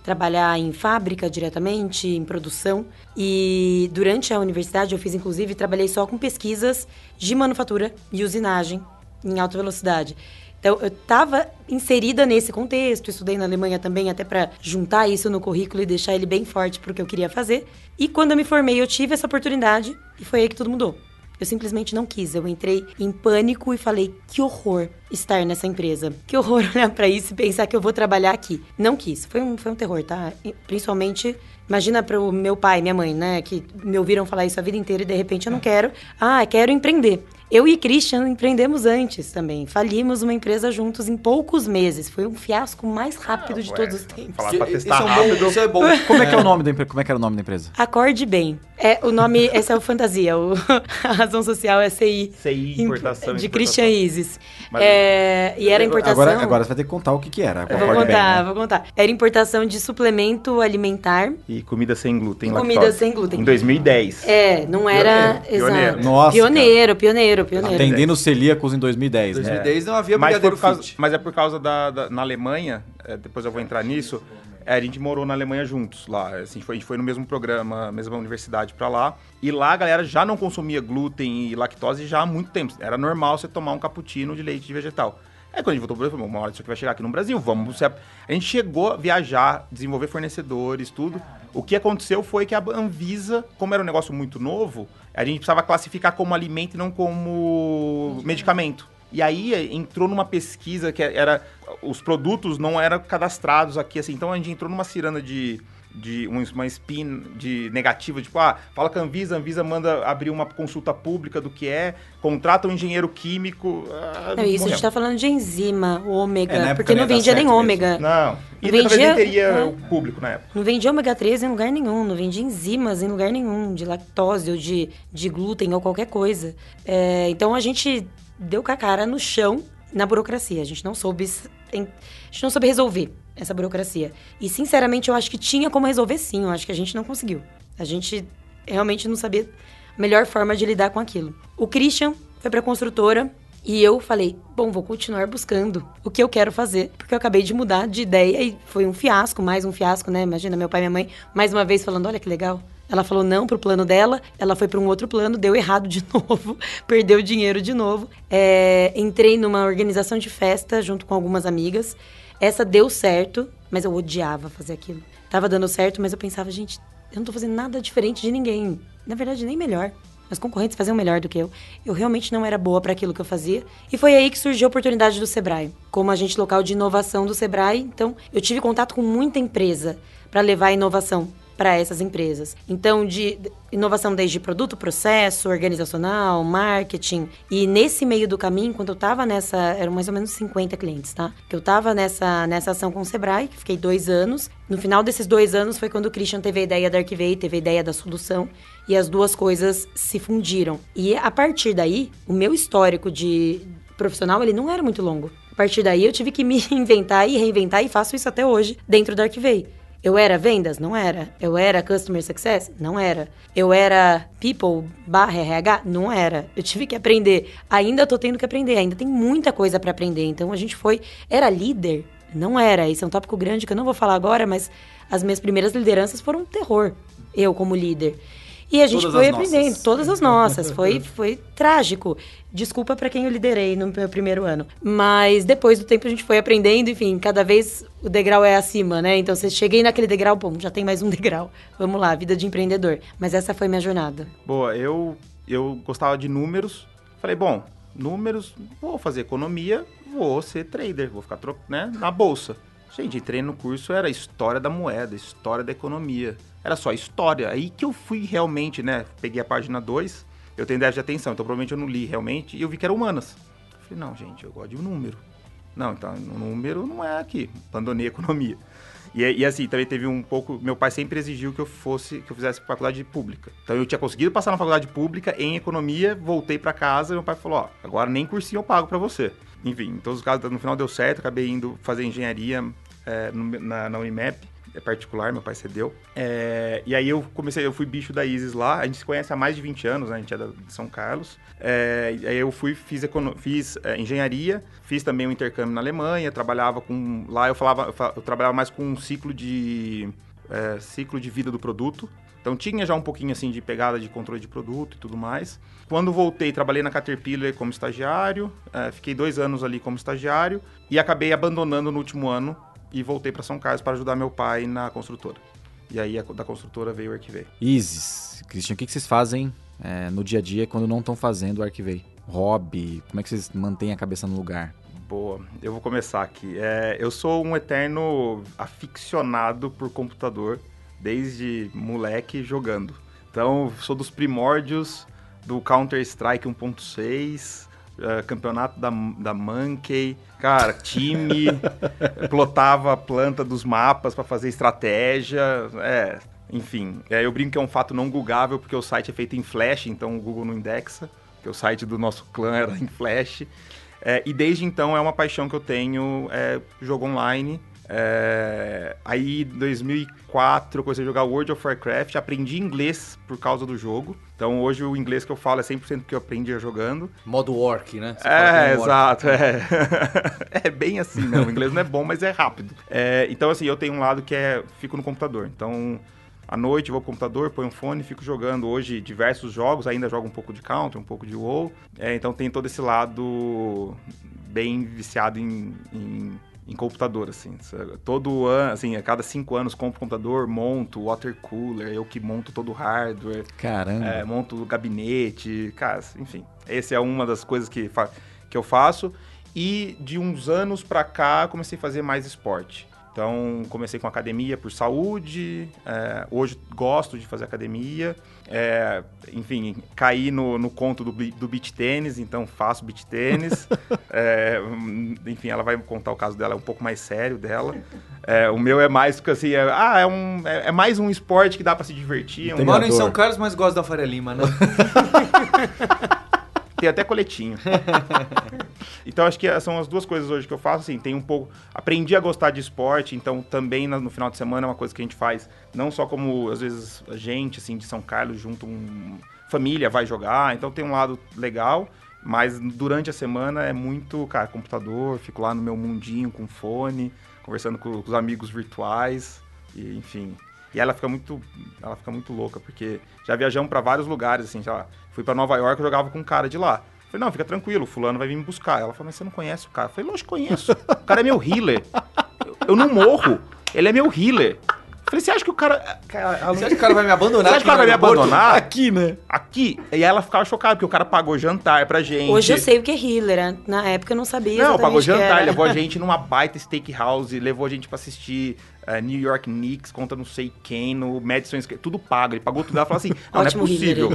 trabalhar em fábrica diretamente, em produção. E durante a universidade eu fiz, inclusive, trabalhei só com pesquisas de manufatura e usinagem em alta velocidade. Então, eu estava inserida nesse contexto, estudei na Alemanha também, até para juntar isso no currículo e deixar ele bem forte para o que eu queria fazer. E quando eu me formei, eu tive essa oportunidade e foi aí que tudo mudou. Eu simplesmente não quis. Eu entrei em pânico e falei: que horror estar nessa empresa. Que horror *laughs* olhar para isso e pensar que eu vou trabalhar aqui. Não quis. Foi um, foi um terror, tá? Principalmente, imagina para o meu pai minha mãe, né? Que me ouviram falar isso a vida inteira e de repente eu não quero. Ah, quero empreender. Eu e Christian empreendemos antes também. Falimos uma empresa juntos em poucos meses. Foi um fiasco mais rápido de Ué, todos os tempos. Falar pra Isso testar é um bom- rápido. isso é bom. *laughs* Como é que é o nome da empresa? Como é que era o nome da empresa? Acorde bem. É, o nome, esse é o Fantasia. O, *laughs* a razão social é CI. CI, importação. De exportação. Christian Isis. É, e era importação. Agora, agora você vai ter que contar o que, que era. Vou Acorde bem, contar, né? vou contar. Era importação de suplemento alimentar. E comida sem glúten. E lactose. comida sem glúten. Em 2010. É, não era. Pioneiro, pioneiro. Exato. Nossa, Pioneiro, pioneiro, pioneiro. Atendendo celíacos em 2010, né? 2010 não havia mas, brigadeiro causa, fit. mas é por causa da, da- na Alemanha, é, depois eu vou entrar nisso, é, a gente morou na Alemanha juntos lá, assim, foi, a gente foi no mesmo programa, mesma universidade pra lá, e lá a galera já não consumia glúten e lactose já há muito tempo, era normal você tomar um cappuccino de leite vegetal. Aí quando a gente voltou pro Brasil, falou, uma hora isso aqui vai chegar aqui no Brasil, vamos... A a gente chegou a viajar, desenvolver fornecedores, tudo. O que aconteceu foi que a Anvisa, como era um negócio muito novo, a gente precisava classificar como alimento e não como medicamento. E aí eh, entrou numa pesquisa que era. Os produtos não eram cadastrados aqui, assim. Então a gente entrou numa ciranda de. De um- uma spin de negativa, tipo, ah, fala com a Anvisa, a Anvisa manda abrir uma consulta pública do que é, contrata um engenheiro químico. ah, Não, isso, a gente tá falando de enzima, ômega, É, porque não não vendia nem ômega. Não. E Vendia- talvez nem teria é. o público na época. Não vendia ômega 3 em lugar nenhum, não vendia enzimas em lugar nenhum, de lactose ou de, de glúten ou qualquer coisa. É, então a gente deu com a cara no chão na burocracia. A gente não soube, a gente não soube resolver essa burocracia. E sinceramente eu acho que tinha como resolver sim, eu acho que a gente não conseguiu. A gente realmente não sabia a melhor forma de lidar com aquilo. O Christian foi pra construtora e eu falei, bom, vou continuar buscando o que eu quero fazer, porque eu acabei de mudar de ideia e foi um fiasco, mais um fiasco, né? Imagina meu pai e minha mãe mais uma vez falando, olha que legal. Ela falou não pro plano dela, ela foi para um outro plano, deu errado de *laughs* novo, perdeu dinheiro de novo. É, entrei numa organização de festa junto com algumas amigas. Essa deu certo, mas eu odiava fazer aquilo. Tava dando certo, mas eu pensava, gente, eu não tô fazendo nada diferente de ninguém. Na verdade, nem melhor. Meus concorrentes faziam melhor do que eu. Eu realmente não era boa para aquilo que eu fazia. E foi aí que surgiu a oportunidade do Sebrae. Como agente local de inovação do Sebrae, então eu tive contato com muita empresa para levar a inovação para essas empresas. Então, de inovação desde produto, processo, organizacional, marketing. E nesse meio do caminho, quando eu estava nessa, eram mais ou menos 50 clientes, tá? Que eu estava nessa, nessa ação com o Sebrae, que fiquei dois anos. No final desses dois anos foi quando o Christian teve a ideia da Arquivei, teve a ideia da solução. E as duas coisas se fundiram. E a partir daí, o meu histórico de profissional, ele não era muito longo. A partir daí, eu tive que me *laughs* inventar e reinventar, e faço isso até hoje, dentro da Arquivei. Eu era vendas? Não era. Eu era customer success? Não era. Eu era people RH? Não era. Eu tive que aprender. Ainda tô tendo que aprender. Ainda tem muita coisa para aprender. Então a gente foi. Era líder? Não era. Esse é um tópico grande que eu não vou falar agora, mas as minhas primeiras lideranças foram um terror. Eu como líder. E a gente Todas foi aprendendo, nossas. todas as nossas. *laughs* Foi, foi trágico. Desculpa pra quem eu liderei no meu primeiro ano. Mas depois do tempo a gente foi aprendendo, enfim, cada vez o degrau é acima, né? Então você cheguei naquele degrau, bom, já tem mais um *laughs* degrau. Vamos lá, vida de empreendedor. Mas essa foi minha jornada. Boa, eu, eu gostava de números. Falei, bom, números, vou fazer economia, vou ser trader, vou ficar né, na bolsa. Gente, entrei no curso, era história da moeda, história da economia. Era só história. Aí que eu fui realmente, né? Peguei a página 2, eu tenho déficit de atenção, então provavelmente eu não li realmente, e eu vi que era humanas. Falei, não, gente, eu gosto de número. Não, então, número não é aqui. Abandonei economia. E, e assim, também teve um pouco. Meu pai sempre exigiu que eu fosse, que eu fizesse faculdade pública. Então eu tinha conseguido passar na faculdade pública em economia, voltei pra casa e meu pai falou: Ó, agora nem cursinho eu pago pra você. Enfim, em todos os casos, no final deu certo, acabei indo fazer engenharia é, na, na Unimap, é particular, meu pai cedeu. É, e aí eu comecei, eu fui bicho da Isis lá, a gente se conhece há mais de 20 anos, né? A gente é de São Carlos. É, aí eu fui, fiz, fiz é, engenharia, fiz também um intercâmbio na Alemanha, trabalhava com. Lá eu falava, eu, fa- eu trabalhava mais com um ciclo de. é, ciclo de vida do produto. Então tinha já um pouquinho assim de pegada de controle de produto e tudo mais. Quando voltei, trabalhei na Caterpillar como estagiário, é, fiquei dois anos ali como estagiário e acabei abandonando no último ano e voltei para São Carlos para ajudar meu pai na construtora. E aí a- da construtora veio o Arquivei. Isis, Christian, o que que vocês fazem é, no dia a dia quando não estão fazendo o Arquivei? Hobby, como é que vocês mantêm a cabeça no lugar? Boa, eu vou começar aqui. É, eu sou um eterno aficionado por computador, desde moleque jogando. Então, sou dos primórdios do Counter-Strike 1.6, eh, campeonato da, da Monkey, cara, time, *laughs* plotava a planta dos mapas para fazer estratégia, é, enfim. É, eu brinco que é um fato não googável, porque o site é feito em Flash, então o Google não indexa, porque o site do nosso clã era em Flash. É, e desde então é uma paixão que eu tenho, é, jogo online. É, aí, em 2004, eu comecei a jogar World of Warcraft, aprendi inglês por causa do jogo. Então, hoje o inglês que eu falo é 100% que eu aprendi jogando. Modo Orc, né? Você É, orc. exato, é. *laughs* é bem assim, né? O inglês não é bom, mas é rápido. É, então, assim, eu tenho um lado que é, fico no computador. Então, à noite vou pro computador, ponho um fone fico jogando hoje diversos jogos, ainda jogo um pouco de Counter, um pouco de WoW. É, então tem todo esse lado bem viciado em, em, em computador, assim. Todo ano, assim, a cada cinco anos compro computador, monto water cooler, eu que monto todo o hardware. Caramba. É, monto o gabinete, cara, enfim. Essa é uma das coisas que, fa- que eu faço. E de uns anos pra cá, comecei a fazer mais esporte. Então, comecei com academia por saúde. é, hoje gosto de fazer academia. é, enfim, caí no, no conto do, do beach tênis, então faço beach tênis. *laughs* É, hum, enfim, ela vai contar o caso dela, é um pouco mais sério dela. É, o meu é mais porque assim, é, ah, é, um, é, é mais um esporte que dá pra se divertir. um- Moro em. São Carlos, mas gosto da Faria Lima, né? *laughs* Tem até coletinho. *laughs* então acho que são as duas coisas hoje que eu faço, assim, tem um pouco... Aprendi a gostar de esporte, então também no final de semana é uma coisa que a gente faz, não só como, às vezes, a gente, assim, de São Carlos, junto um... Família vai jogar, então tem um lado legal, mas durante a semana é muito, cara, computador, fico lá no meu mundinho com fone, conversando com, com os amigos virtuais, e enfim... E ela fica muito, ela fica muito louca, porque já viajamos pra vários lugares, assim, lá, fui pra Nova York, eu jogava com um cara de lá. Falei, não, fica tranquilo, fulano vai vir me buscar. Ela falou, mas você não conhece o cara? Eu falei, lógico conheço. O cara é meu healer. Eu, eu não morro. Ele é meu healer. Eu falei, você acha que o cara... cara ela- Você acha que o cara vai me abandonar? Você acha que o cara vai me abandonar? Aqui, né? Aqui. E ela ficava chocada, porque o cara pagou jantar pra gente. Hoje eu sei o que é healer. Na época eu não sabia Não, pagou jantar, era. levou a *laughs* gente numa baita steakhouse, levou a gente pra assistir eh, New York Knicks contra não sei quem, no Madison Square, tudo pago, ele pagou tudo. Ela falou assim, não, não é possível.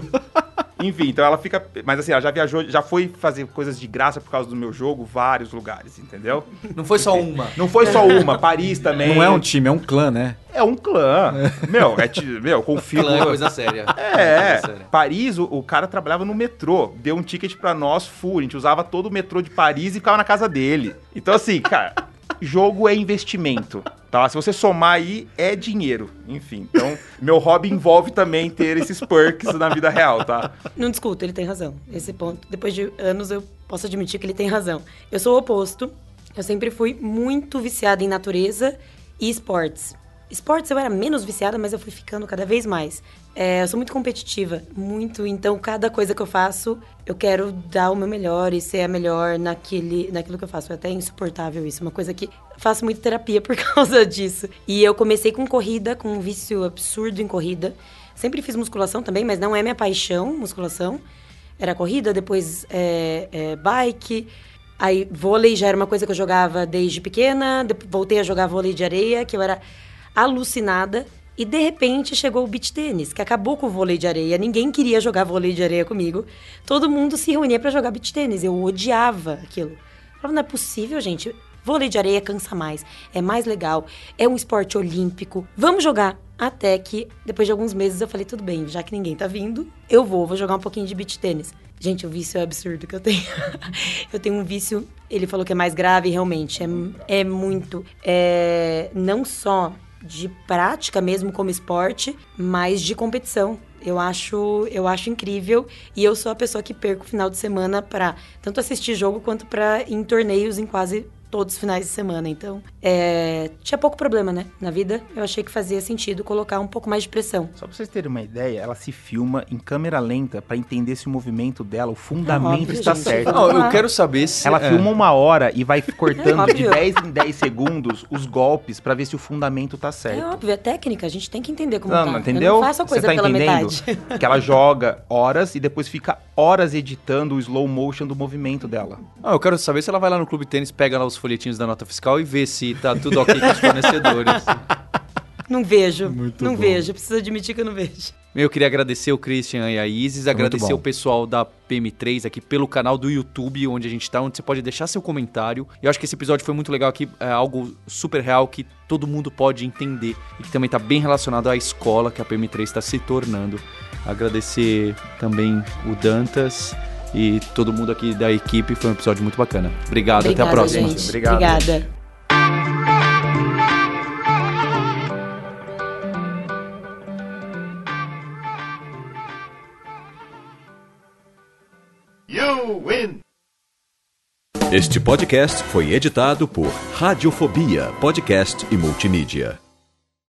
Enfim, então ela fica... Mas assim, ela já viajou, já foi fazer coisas de graça por causa do meu jogo, vários lugares, entendeu? Não foi só uma. Não foi só uma, Paris também. Não é um time, é um clã, né? É um clã. Meu, é, meu, confio... Clã é coisa séria. É, Coisa séria. Paris, o, o cara trabalhava no metrô, deu um ticket pra nós full, a gente usava todo o metrô de Paris e ficava na casa dele. Então assim, cara, jogo é investimento, tá? Se você somar aí, é dinheiro, enfim. Então, meu hobby envolve também ter esses perks na vida real, tá? Não discuto, ele tem razão. Esse ponto, depois de anos, eu posso admitir que ele tem razão. Eu sou o oposto. Eu sempre fui muito viciada em natureza e esportes. Esportes eu era menos viciada, mas eu fui ficando cada vez mais. É, eu sou muito competitiva, muito. Então, cada coisa que eu faço, eu quero dar o meu melhor e ser a melhor naquele, naquilo que eu faço. É até insuportável isso. Uma coisa que faço muito terapia *laughs* por causa disso. E eu comecei com corrida, com um vício absurdo em corrida. Sempre fiz musculação também, mas não é minha paixão, musculação. Era corrida, depois é, é, bike. Aí vôlei já era uma coisa que eu jogava desde pequena. Voltei a jogar vôlei de areia, que eu era alucinada. E de repente chegou o beach tênis, que acabou com o vôlei de areia. Ninguém queria jogar vôlei de areia comigo. Todo mundo se reunia para jogar beach tênis. Eu odiava aquilo. Eu falava, não é possível, gente. Vôlei de areia cansa mais, é mais legal, é um esporte olímpico. Vamos jogar. Até que, depois de alguns meses, eu falei, tudo bem, já que ninguém tá vindo, eu vou, vou jogar um pouquinho de beach tênis. Gente, o vício é absurdo que eu tenho. *laughs* eu tenho um vício, ele falou que é mais grave, realmente, é, é muito. É, não só de prática mesmo como esporte, mas de competição. Eu acho, eu acho incrível e eu sou a pessoa que perco o final de semana para tanto assistir jogo quanto para em torneios em quase todos os finais de semana. Então, é, tinha pouco problema, né? Na vida, eu achei que fazia sentido colocar um pouco mais de pressão. Só pra vocês terem uma ideia, ela se filma em câmera lenta para entender se o movimento dela, o fundamento óbvio, está gente, certo. Não, eu quero saber se. Ela é. filma uma hora e vai *laughs* cortando é de 10 em 10 segundos os golpes para ver se o fundamento tá certo. É óbvio, é técnica, a gente tem que entender como não, tá. Entendeu? Eu não faço a coisa tá pela entendendo? metade. Que ela joga horas e depois fica horas editando o slow motion do movimento dela. Ah, eu quero saber se ela vai lá no Clube Tênis, pega lá os folhetinhos da nota fiscal e vê se tá tudo ok com os fornecedores. *laughs* Não vejo, Muito não bom. vejo, preciso admitir que eu não vejo. Eu queria agradecer o Christian e a Isis, agradecer o pessoal da PM3 aqui pelo canal do YouTube, onde a gente tá, onde você pode deixar seu comentário. Eu acho que esse episódio foi muito legal aqui, é algo super real que todo mundo pode entender e que também tá bem relacionado à escola que a PM3 está se tornando. Agradecer também o Dantas e todo mundo aqui da equipe. Foi um episódio muito bacana. Obrigado, Obrigada, até a próxima. Gente. Obrigado. Obrigada. You win! Este podcast foi editado por Radiofobia, podcast e multimídia.